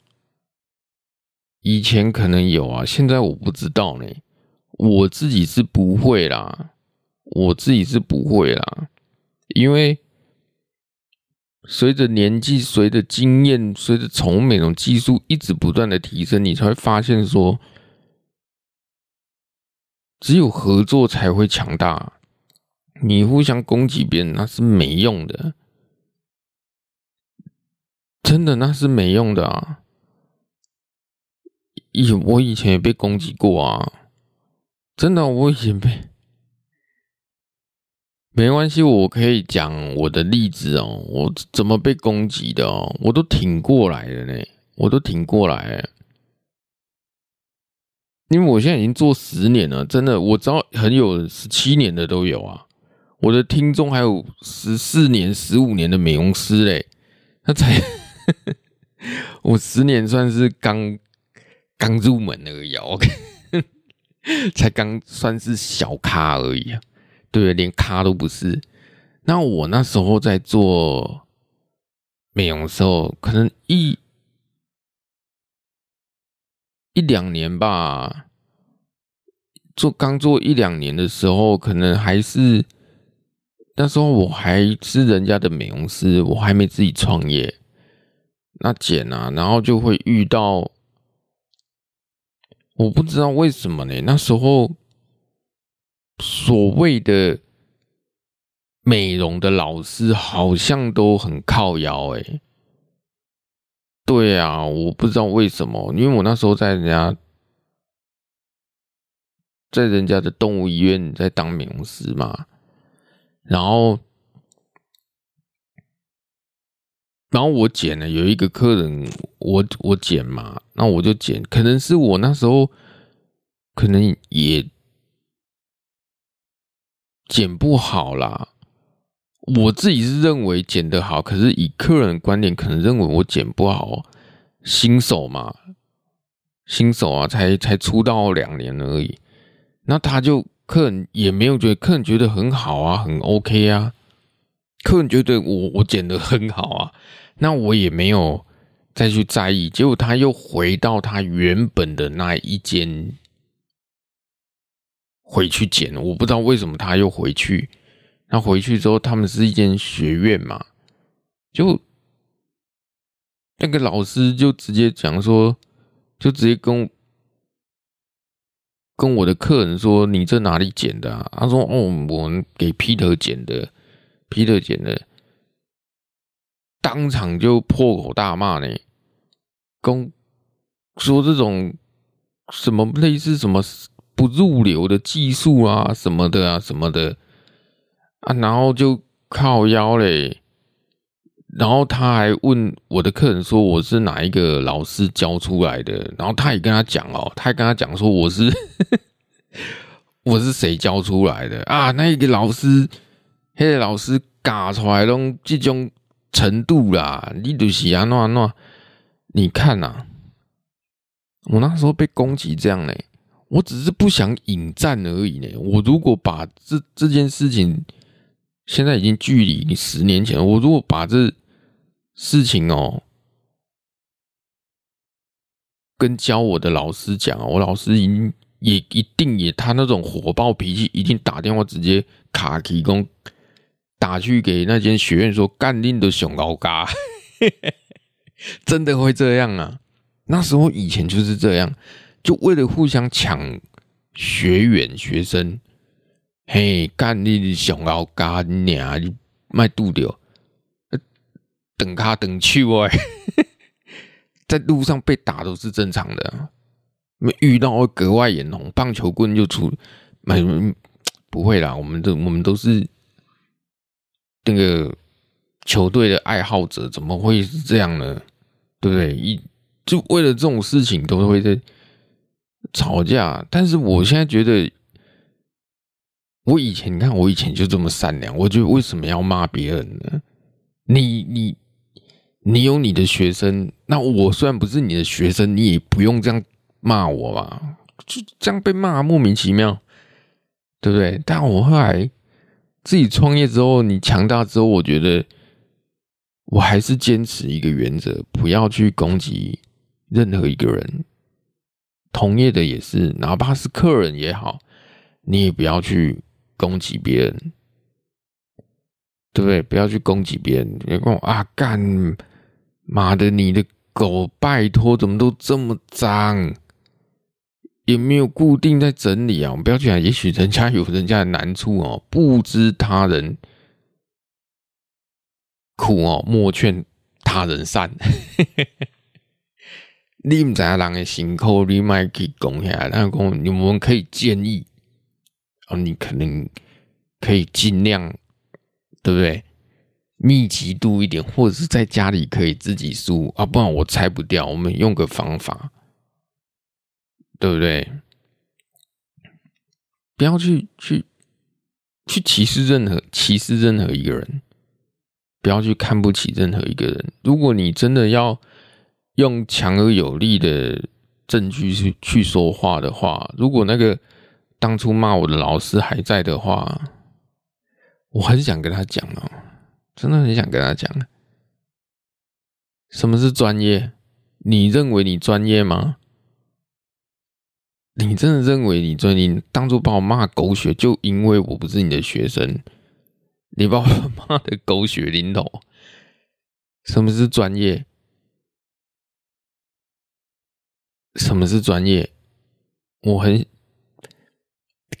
以前可能有啊，现在我不知道呢。我自己是不会啦，我自己是不会啦，因为随着年纪、随着经验、随着宠物美容技术一直不断的提升，你才会发现说。只有合作才会强大，你互相攻击别人那是没用的，真的那是没用的啊！以我以前也被攻击过啊，真的我以前被，没关系，我可以讲我的例子哦，我怎么被攻击的哦，我都挺过来的呢，我都挺过来。因为我现在已经做十年了，真的，我知道很有十七年的都有啊。我的听众还有十四年、十五年的美容师嘞，他才我十年算是刚刚入门而已，OK，才刚算是小咖而已啊，对，连咖都不是。那我那时候在做美容的时候，可能一一两年吧，做刚做一两年的时候，可能还是。那时候我还是人家的美容师，我还没自己创业。那剪啊，然后就会遇到，我不知道为什么呢？那时候所谓的美容的老师好像都很靠腰诶。对啊，我不知道为什么，因为我那时候在人家在人家的动物医院在当美容师嘛。然后，然后我剪了，有一个客人，我我剪嘛，那我就剪。可能是我那时候可能也剪不好啦。我自己是认为剪得好，可是以客人观点，可能认为我剪不好。新手嘛，新手啊，才才出道两年而已，那他就。客人也没有觉得，客人觉得很好啊，很 OK 啊。客人觉得我我剪得很好啊，那我也没有再去在意。结果他又回到他原本的那一间回去剪，我不知道为什么他又回去。那回去之后，他们是一间学院嘛，就那个老师就直接讲说，就直接跟。跟我的客人说：“你这哪里剪的啊？”他说：“哦，我们给 Peter 剪的，Peter 剪的。”当场就破口大骂呢，跟说这种什么类似什么不入流的技术啊，什么的啊，什么的啊，然后就靠腰嘞。然后他还问我的客人说：“我是哪一个老师教出来的？”然后他也跟他讲哦，他也跟他讲说：“我是 我是谁教出来的啊？那一个老师，那个老师嘎出来拢这种程度啦，你就是啊，那那你看呐、啊，我那时候被攻击这样呢，我只是不想引战而已呢。我如果把这这件事情，现在已经距离你十年前，我如果把这事情哦，跟教我的老师讲，我老师已经也一定也他那种火爆脾气，一定打电话直接卡提供打去给那间学院说干令的熊老嘎，真的会这样啊？那时候以前就是这样，就为了互相抢学员学生，嘿，干令的熊老嘎你啊，你卖度掉。等卡等去哦，在路上被打都是正常的。没遇到格外眼红，棒球棍就出，没不会啦。我们都我们都是那个球队的爱好者，怎么会是这样呢？对不对？一就为了这种事情都会在吵架。但是我现在觉得，我以前你看，我以前就这么善良，我觉得为什么要骂别人呢？你你。你有你的学生，那我虽然不是你的学生，你也不用这样骂我吧？就这样被骂莫名其妙，对不对？但我后来自己创业之后，你强大之后，我觉得我还是坚持一个原则，不要去攻击任何一个人。同业的也是，哪怕是客人也好，你也不要去攻击别人，对不对？不要去攻击别人，别跟我啊干。妈的，你的狗拜托，怎么都这么脏？有没有固定在整理啊？我们不要讲，也许人家有人家的难处哦，不知他人苦哦，莫劝他人善。你唔知人的辛苦，你卖去讲下，然后讲你们可以建议哦，你可能可以尽量，对不对？密集度一点，或者是在家里可以自己梳啊，不然我拆不掉。我们用个方法，对不对？不要去去去歧视任何歧视任何一个人，不要去看不起任何一个人。如果你真的要用强而有力的证据去去说话的话，如果那个当初骂我的老师还在的话，我很想跟他讲哦，真的很想跟他讲，什么是专业？你认为你专业吗？你真的认为你专业？当初把我骂狗血，就因为我不是你的学生，你把我骂的狗血淋头。什么是专业？什么是专业？我很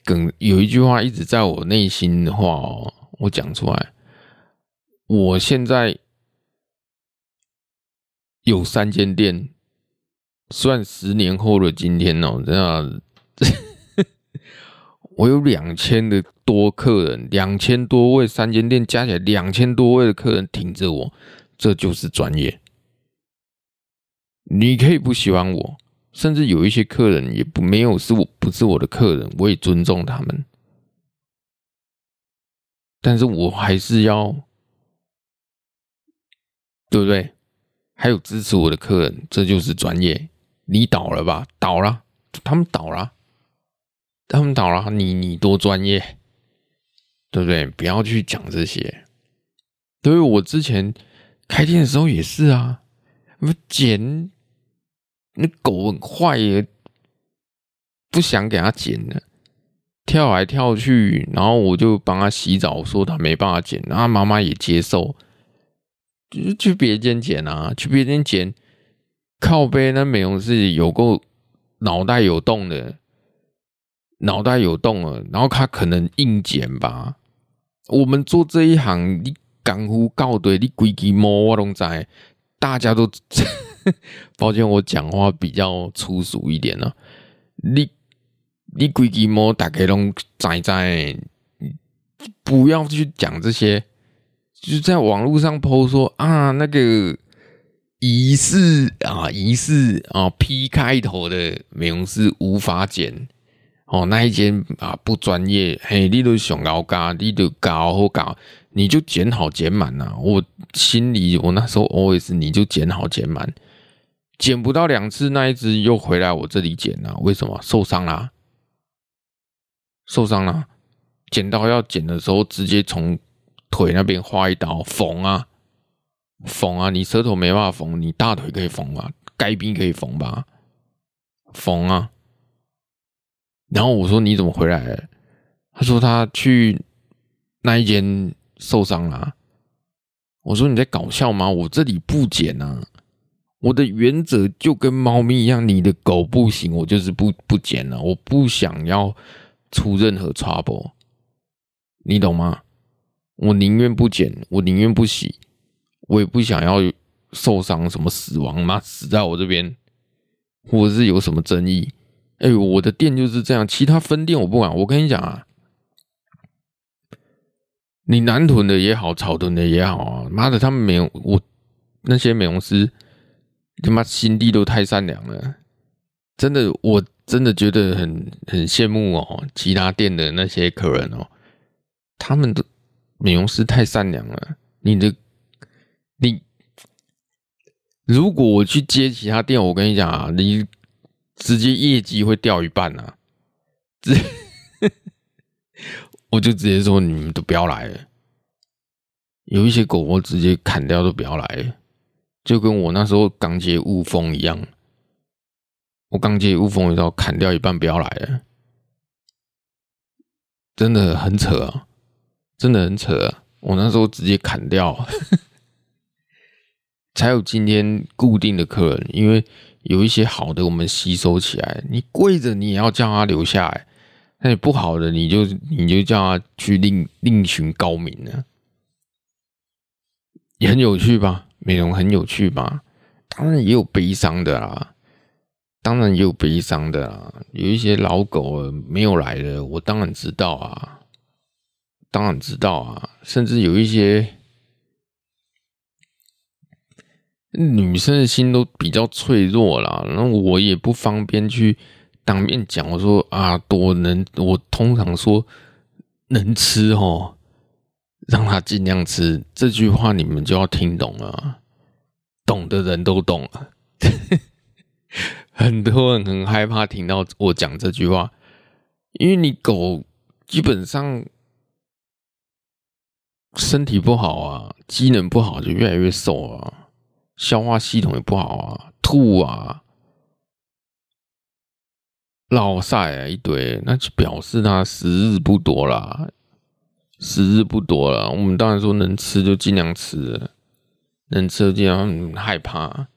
梗，有一句话一直在我内心的话哦，我讲出来。我现在有三间店。算十年后的今天哦，这样，我有两千的多客人，两千多位三间店加起来两千多位的客人挺着我，这就是专业。你可以不喜欢我，甚至有一些客人也不没有是我不是我的客人，我也尊重他们，但是我还是要，对不对？还有支持我的客人，这就是专业。你倒了吧，倒了，他们倒了，他们倒了，你你多专业，对不对？不要去讲这些。对于我之前开店的时候也是啊，我剪那狗很坏耶，不想给它剪了，跳来跳去，然后我就帮他洗澡，说他没办法剪，然后妈妈也接受，就去别间剪啊，去别间剪。靠背那美容师有够脑袋有洞的，脑袋有洞了，然后他可能硬剪吧。我们做这一行，你港呼告对，你规矩摸我拢知，大家都 抱歉，我讲话比较粗俗一点了。你你规矩摸，大家拢知知，不要去讲这些，就在网络上 po 说啊那个。疑似啊，疑似啊，P 开头的美容师无法剪哦，那一间啊不专业，嘿，你都想搞搞，你都搞好搞，你就剪好剪满呐。我心里我那时候 always 你就剪好剪满，剪不到两次，那一只又回来我这里剪了，为什么？受伤啦，受伤啦，剪刀要剪的时候，直接从腿那边划一刀缝啊。缝啊！你舌头没办法缝，你大腿可以缝吧？该边可以缝吧？缝啊！然后我说你怎么回来？他说他去那一间受伤了啊。我说你在搞笑吗？我这里不剪啊！我的原则就跟猫咪一样，你的狗不行，我就是不不剪了。我不想要出任何 trouble，你懂吗？我宁愿不剪，我宁愿不洗。我也不想要受伤，什么死亡妈死在我这边，或者是有什么争议。哎、欸，我的店就是这样，其他分店我不管。我跟你讲啊，你南屯的也好，草屯的也好啊，妈的，他们没有我那些美容师，他妈心地都太善良了。真的，我真的觉得很很羡慕哦，其他店的那些客人哦，他们都美容师太善良了，你的。你如果我去接其他店，我跟你讲啊，你直接业绩会掉一半啊！直，我就直接说你们都不要来了。有一些狗我直接砍掉都不要来了，就跟我那时候刚接雾峰一样。我刚接雾峰的时候砍掉一半不要来了，真的很扯啊！真的很扯！我那时候直接砍掉。才有今天固定的客人，因为有一些好的我们吸收起来，你跪着你也要叫他留下来，那你不好的你就你就叫他去另另寻高明了，也很有趣吧？美容很有趣吧？当然也有悲伤的啦，当然也有悲伤的啦，有一些老狗没有来的，我当然知道啊，当然知道啊，甚至有一些。女生的心都比较脆弱啦，然后我也不方便去当面讲，我说啊，多能，我通常说能吃哦，让他尽量吃。这句话你们就要听懂了，懂的人都懂了。很多人很害怕听到我讲这句话，因为你狗基本上身体不好啊，机能不好就越来越瘦啊，消化系统也不好啊，吐啊。老晒啊一堆，那就表示他时日不多啦，时日不多了。我们当然说能吃就尽量吃，能吃就尽量害怕。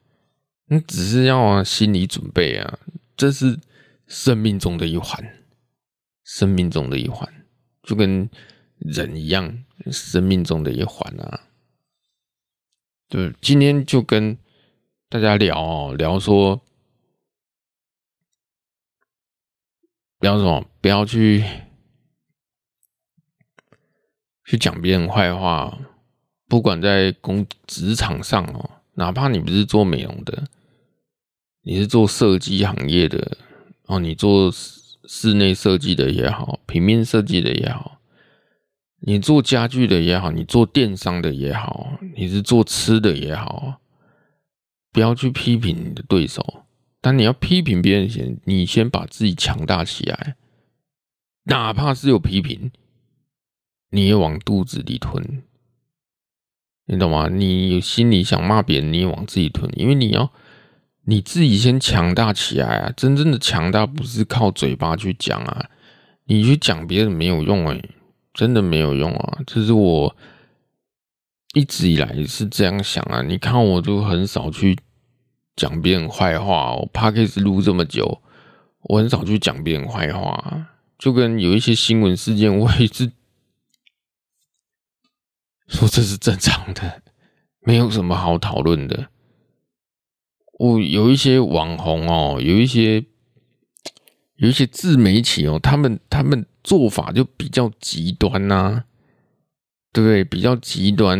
你只是要心理准备啊，这是生命中的一环，生命中的一环，就跟人一样，生命中的一环啊。对，今天就跟大家聊，聊说。不要什么，不要去去讲别人坏话。不管在工职场上哦，哪怕你不是做美容的，你是做设计行业的哦，你做室内设计的也好，平面设计的也好，你做家具的也好，你做电商的也好，你是做吃的也好，不要去批评你的对手。但你要批评别人前，你先把自己强大起来，哪怕是有批评，你也往肚子里吞，你懂吗？你有心里想骂别人，你也往自己吞，因为你要你自己先强大起来啊！真正的强大不是靠嘴巴去讲啊，你去讲别人没有用哎，真的没有用啊！这是我一直以来是这样想啊，你看我就很少去。讲别人坏话，我 Podcast 录这么久，我很少去讲别人坏话。就跟有一些新闻事件，我也是说这是正常的，没有什么好讨论的。我有一些网红哦，有一些有一些自媒体哦，他们他们做法就比较极端呐，对不对？比较极端，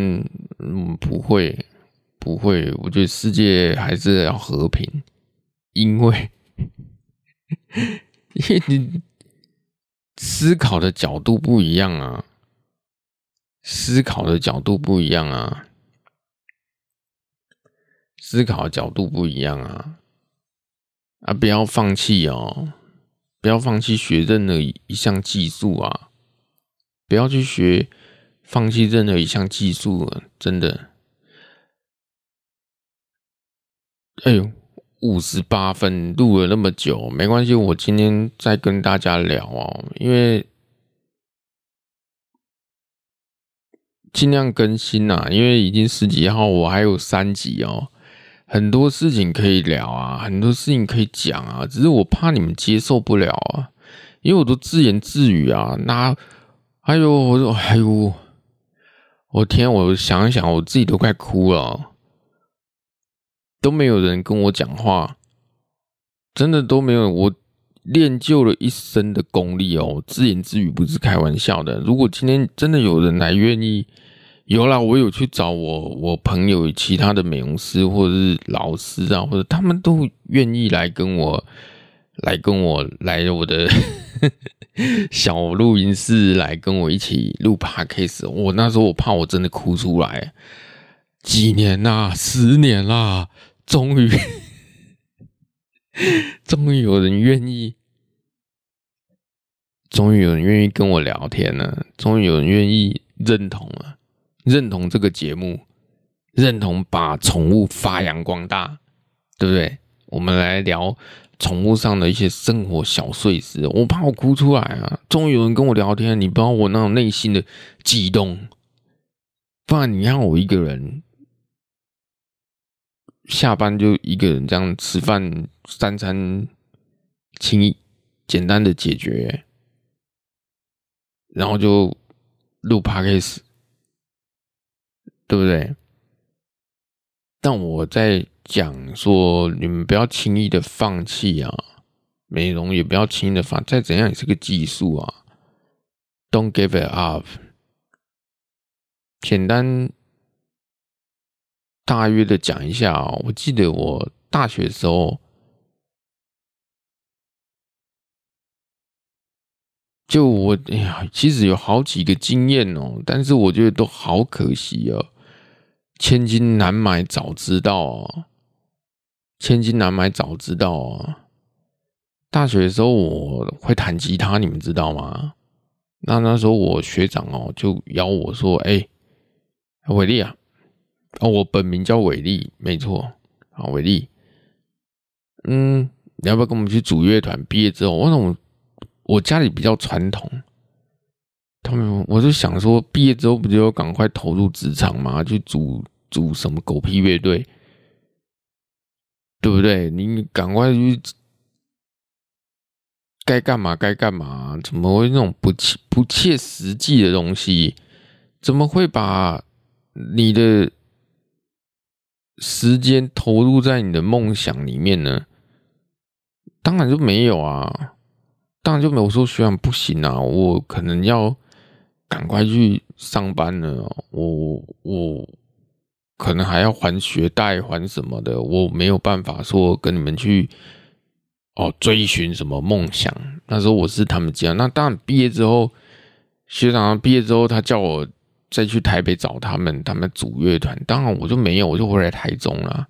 嗯，不会。不会，我觉得世界还是要和平，因为 因为你思考的角度不一样啊，思考的角度不一样啊，思考的角度不一样啊，啊，不要放弃哦，不要放弃学任何一项技术啊，不要去学，放弃任何一项技术啊，真的。哎呦，五十八分录了那么久，没关系，我今天再跟大家聊哦，因为尽量更新呐，因为已经十几号，我还有三集哦，很多事情可以聊啊，很多事情可以讲啊，只是我怕你们接受不了啊，因为我都自言自语啊，那哎呦，我说哎呦，我天，我想一想，我自己都快哭了。都没有人跟我讲话，真的都没有。我练就了一身的功力哦，自言自语不是开玩笑的。如果今天真的有人来愿意，有啦，我有去找我我朋友其他的美容师或者是老师啊，或者他们都愿意来跟我来跟我来我的 小录音室来跟我一起录 Podcast。我那时候我怕我真的哭出来，几年啦，十年啦。终于，终于有人愿意，终于有人愿意跟我聊天了，终于有人愿意认同了，认同这个节目，认同把宠物发扬光大，对不对？我们来聊宠物上的一些生活小碎事。我怕我哭出来啊！终于有人跟我聊天，你不知道我那种内心的激动，不然你让我一个人。下班就一个人这样吃饭，三餐轻易简单的解决，然后就录 Podcast，对不对？但我在讲说，你们不要轻易的放弃啊，美容也不要轻易的放，再怎样也是个技术啊，Don't give it up，简单。大约的讲一下哦，我记得我大学的时候，就我哎呀，其实有好几个经验哦，但是我觉得都好可惜哦。千金难买早知道哦，千金难买早知道哦。大学的时候我会弹吉他，你们知道吗？那那时候我学长哦就邀我说：“哎，伟力啊，哦，我本名叫伟力，没错，啊，伟力，嗯，你要不要跟我们去组乐团？毕业之后，我那我我家里比较传统，他们我就想说，毕业之后不就要赶快投入职场嘛，去组组什么狗屁乐队，对不对？你赶快去。”该干嘛该干嘛？怎么会那种不切不切实际的东西？怎么会把你的时间投入在你的梦想里面呢？当然就没有啊，当然就没有说学长不行啊，我可能要赶快去上班了，我我可能还要还学贷还什么的，我没有办法说跟你们去。哦，追寻什么梦想？那时候我是他们家。那当然毕业之后，学长毕业之后，他叫我再去台北找他们，他们组乐团。当然我就没有，我就回来台中了。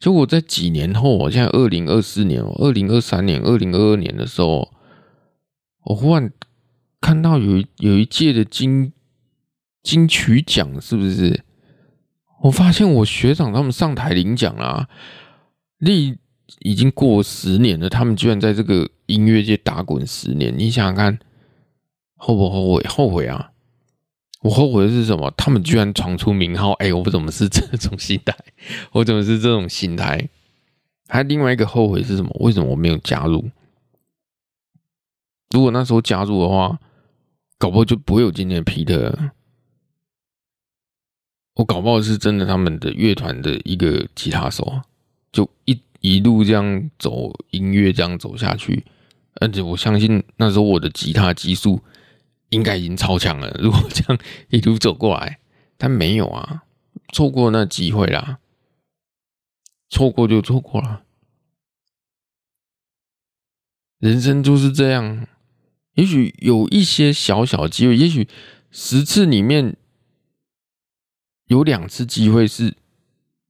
结果在几年后，我现在二零二四年、二零二三年、二零二二年的时候，我忽然看到有有一届的金金曲奖，是不是？我发现我学长他们上台领奖了，立。已经过十年了，他们居然在这个音乐界打滚十年，你想想看，后不后悔？后悔啊！我后悔的是什么？他们居然闯出名号！哎，我怎么是这种心态？我怎么是这种心态？还另外一个后悔是什么？为什么我没有加入？如果那时候加入的话，搞不好就不会有今天的皮特。我搞不好是真的他们的乐团的一个吉他手啊，就一。一路这样走，音乐这样走下去，而且我相信那时候我的吉他技术应该已经超强了。如果这样一路走过来，但没有啊，错过那机会啦，错过就错过了。人生就是这样，也许有一些小小机会，也许十次里面有两次机会是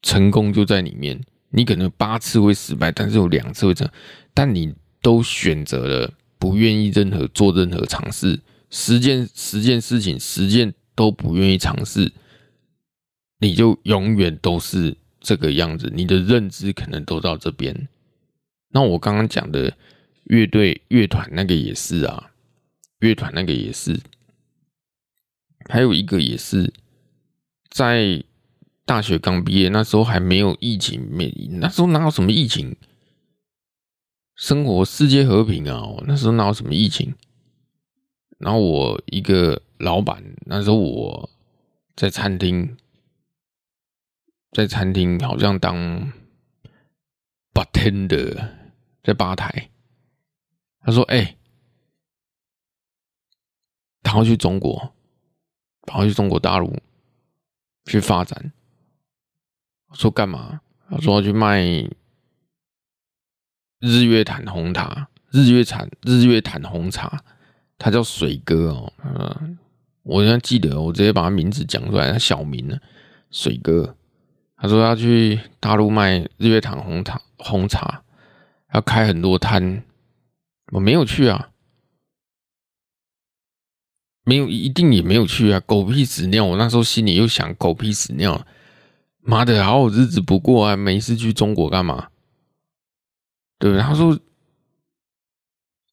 成功，就在里面。你可能八次会失败，但是有两次会成，但你都选择了不愿意任何做任何尝试，十件十件事情十件都不愿意尝试，你就永远都是这个样子。你的认知可能都到这边。那我刚刚讲的乐队乐团那个也是啊，乐团那个也是，还有一个也是在。大学刚毕业，那时候还没有疫情，没那时候哪有什么疫情？生活世界和平啊！那时候哪有什么疫情？然后我一个老板，那时候我在餐厅，在餐厅好像当 bartender，在吧台。他说：“哎、他要去中国，他要去中国大陆去发展。”说干嘛？他说要去卖日月潭红茶，日月潭日月潭红茶，他叫水哥哦。嗯，我现在记得，我直接把他名字讲出来，他小名呢，水哥。他说要去大陆卖日月潭红茶，红茶要开很多摊，我没有去啊，没有一定也没有去啊，狗屁屎尿！我那时候心里又想，狗屁屎尿。妈的，好好日子不过啊，没事去中国干嘛？对不对？他说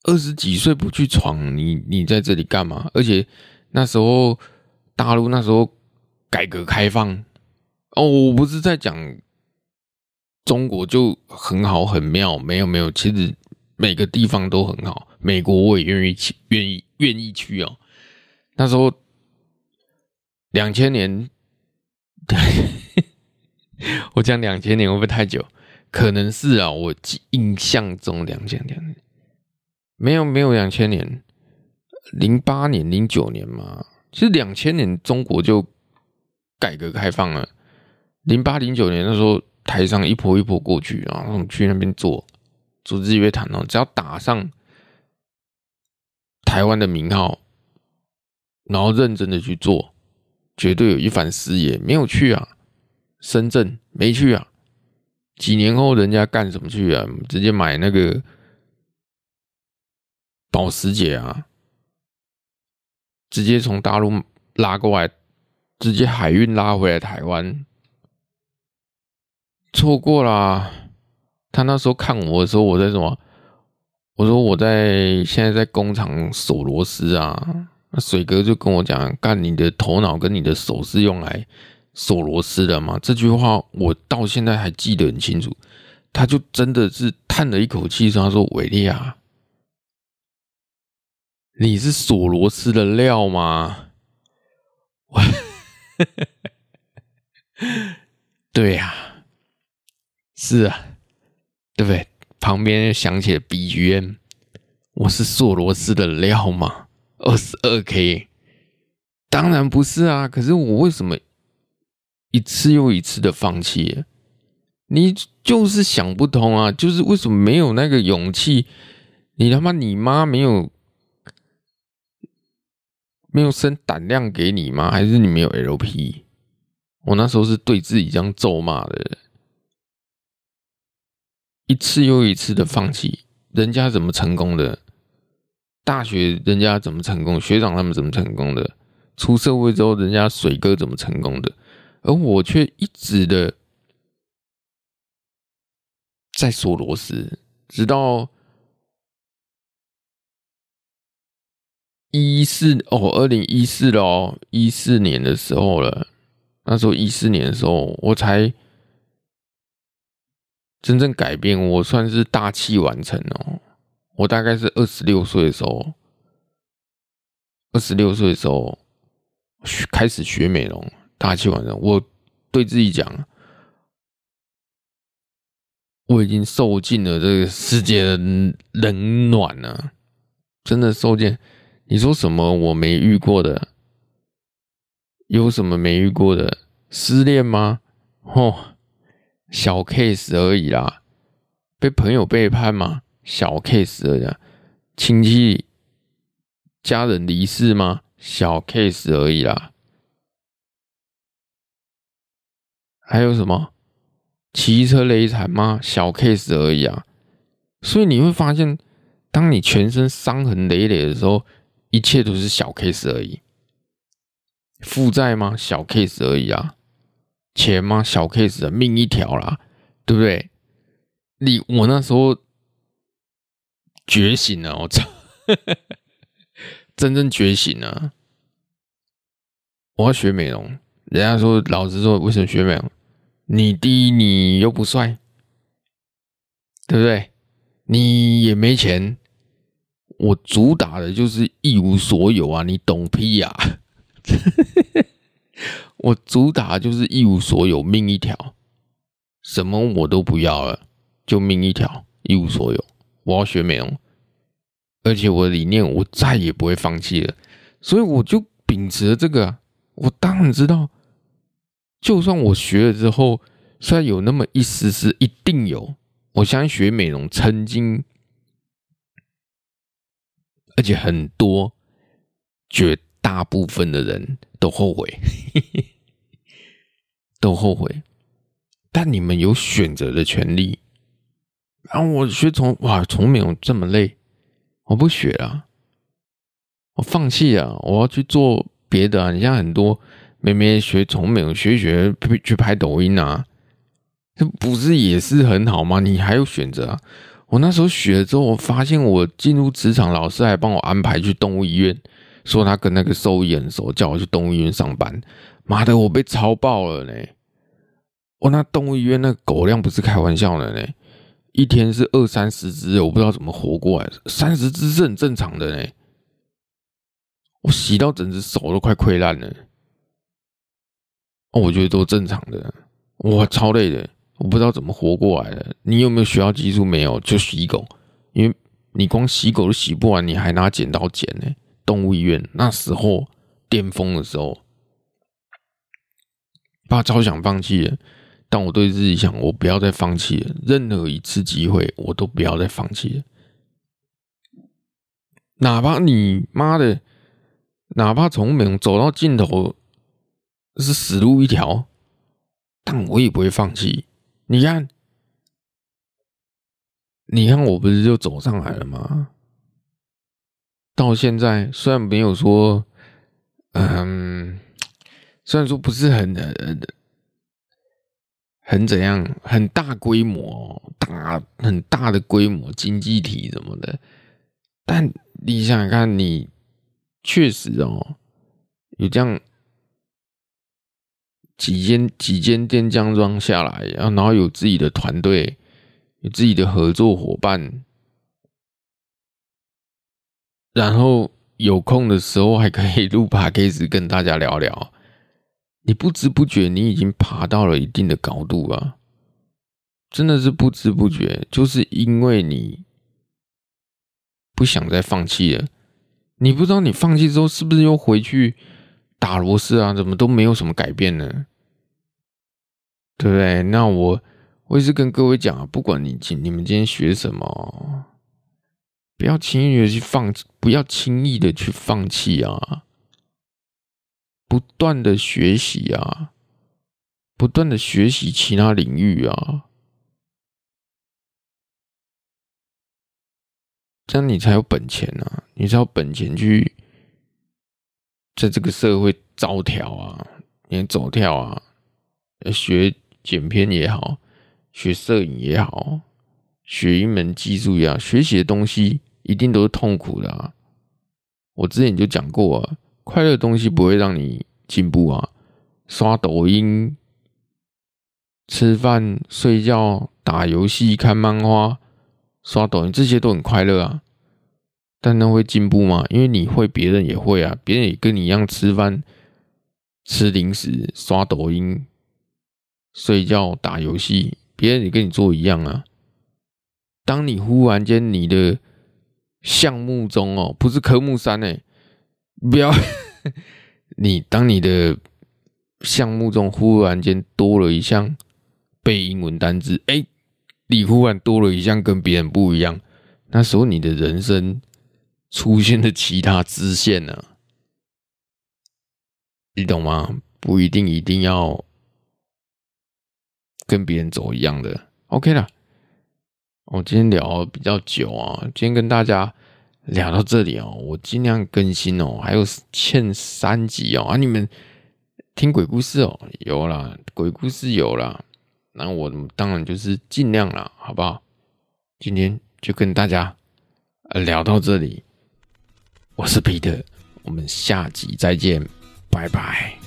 二十几岁不去闯，你你在这里干嘛？而且那时候大陆那时候改革开放哦，我不是在讲中国就很好很妙，没有没有，其实每个地方都很好。美国我也愿意去，愿意愿意去哦。那时候两千年，对。我讲两千年会不会太久？可能是啊，我记印象中两千年没有没有两千年，零八年零九年嘛。其实两千年中国就改革开放了，零八零九年那时候台商一波一波过去，然后去那边做做日月潭哦，只要打上台湾的名号，然后认真的去做，绝对有一番事业。没有去啊，深圳没去啊。几年后人家干什么去啊？直接买那个保时捷啊，直接从大陆拉过来，直接海运拉回来台湾。错过啦！他那时候看我的时候，我在什么？我说我在现在在工厂锁螺丝啊。那水哥就跟我讲：“干，你的头脑跟你的手是用来锁螺丝的吗？”这句话我到现在还记得很清楚。他就真的是叹了一口气，说：“他说伟利啊，你是锁螺丝的料吗？”我，对呀、是啊，对不对？旁边又响起了 BGM，我是锁螺丝的料吗？二十二 K，当然不是啊。可是我为什么一次又一次的放弃？你就是想不通啊！就是为什么没有那个勇气？你他妈你妈没有没有生胆量给你吗？还是你没有 LP？我那时候是对自己这样咒骂的。一次又一次的放弃，人家怎么成功的？大学人家怎么成功？学长他们怎么成功的？出社会之后，人家水哥怎么成功的？而我却一直的在锁螺丝，直到一四哦，二零一四哦，一四年的时候了。那时候一四年的时候，我才。真正改变我算是大器晚成哦，我大概是二十六岁的时候，二十六岁的时候学开始学美容，大器晚成。我对自己讲，我已经受尽了这个世界的冷暖了，真的受尽。你说什么我没遇过的？有什么没遇过的？失恋吗？哦。小 case 而已啦，被朋友背叛吗？小 case 而已，亲戚家人离世吗？小 case 而已啦。还有什么？骑车雷残吗？小 case 而已啊。所以你会发现，当你全身伤痕累累的时候，一切都是小 case 而已。负债吗？小 case 而已啊。钱吗？小 case 的命一条啦，对不对？你我那时候觉醒了，我操，真正觉醒了！我要学美容，人家说，老实说，为什么学美容？你第一，你又不帅，对不对？你也没钱，我主打的就是一无所有啊！你懂屁呀、啊？我主打就是一无所有，命一条，什么我都不要了，就命一条，一无所有。我要学美容，而且我的理念我再也不会放弃了，所以我就秉持了这个。我当然知道，就算我学了之后，虽然有那么一丝丝，一定有，我相信学美容曾经，而且很多绝大部分的人都后悔。都后悔，但你们有选择的权利。然后我学从哇，从没有这么累，我不学了，我放弃了，我要去做别的啊！你像很多妹妹学从没有学学去拍抖音啊，这不是也是很好吗？你还有选择啊！我那时候学了之后，我发现我进入职场，老师还帮我安排去动物医院，说他跟那个兽医很熟，叫我去动物医院上班。妈的，我被超爆了呢！我那动物医院那狗量不是开玩笑的呢，一天是二三十只，我不知道怎么活过来，三十只是很正常的呢。我洗到整只手都快溃烂了，哦，我觉得都正常的。哇，超累的，我不知道怎么活过来的。你有没有学到技术？没有，就洗狗，因为你光洗狗都洗不完，你还拿剪刀剪呢。动物医院那时候巅峰的时候。爸超想放弃了，但我对自己想，我不要再放弃了。任何一次机会，我都不要再放弃了。哪怕你妈的，哪怕从门走到尽头是死路一条，但我也不会放弃。你看，你看，我不是就走上来了吗？到现在虽然没有说，嗯，虽然说不是很很很怎样，很大规模、大很大的规模经济体什么的，但你想看，你确实哦，有这样几间几间店这样装下来，然后有自己的团队，有自己的合作伙伴。然后有空的时候还可以录 podcast 跟大家聊聊，你不知不觉你已经爬到了一定的高度啊！真的是不知不觉，就是因为你不想再放弃了。你不知道你放弃之后是不是又回去打螺丝啊？怎么都没有什么改变呢？对不对？那我我也是跟各位讲啊，不管你今你们今天学什么。不要轻易的去放，不要轻易的去放弃啊！不断的学习啊，不断的学习其他领域啊，这样你才有本钱啊！你才有本钱去在这个社会招条啊，你走跳啊，学剪片也好，学摄影也好，学一门技术也好，学习的东西。一定都是痛苦的啊！我之前就讲过啊，快乐的东西不会让你进步啊。刷抖音、吃饭、睡觉、打游戏、看漫画、刷抖音，这些都很快乐啊。但那会进步吗？因为你会，别人也会啊。别人也跟你一样吃饭、吃零食、刷抖音、睡觉、打游戏，别人也跟你做一样啊。当你忽然间你的项目中哦，不是科目三哎，不要 你当你的项目中忽然间多了一项背英文单字，哎，你忽然多了一项跟别人不一样，那时候你的人生出现了其他支线呢，你懂吗？不一定一定要跟别人走一样的，OK 啦。我今天聊比较久啊，今天跟大家聊到这里哦，我尽量更新哦，还有欠三集哦啊，你们听鬼故事哦，有啦，鬼故事有啦，那我当然就是尽量啦，好不好？今天就跟大家聊到这里，我是彼得，我们下集再见，拜拜。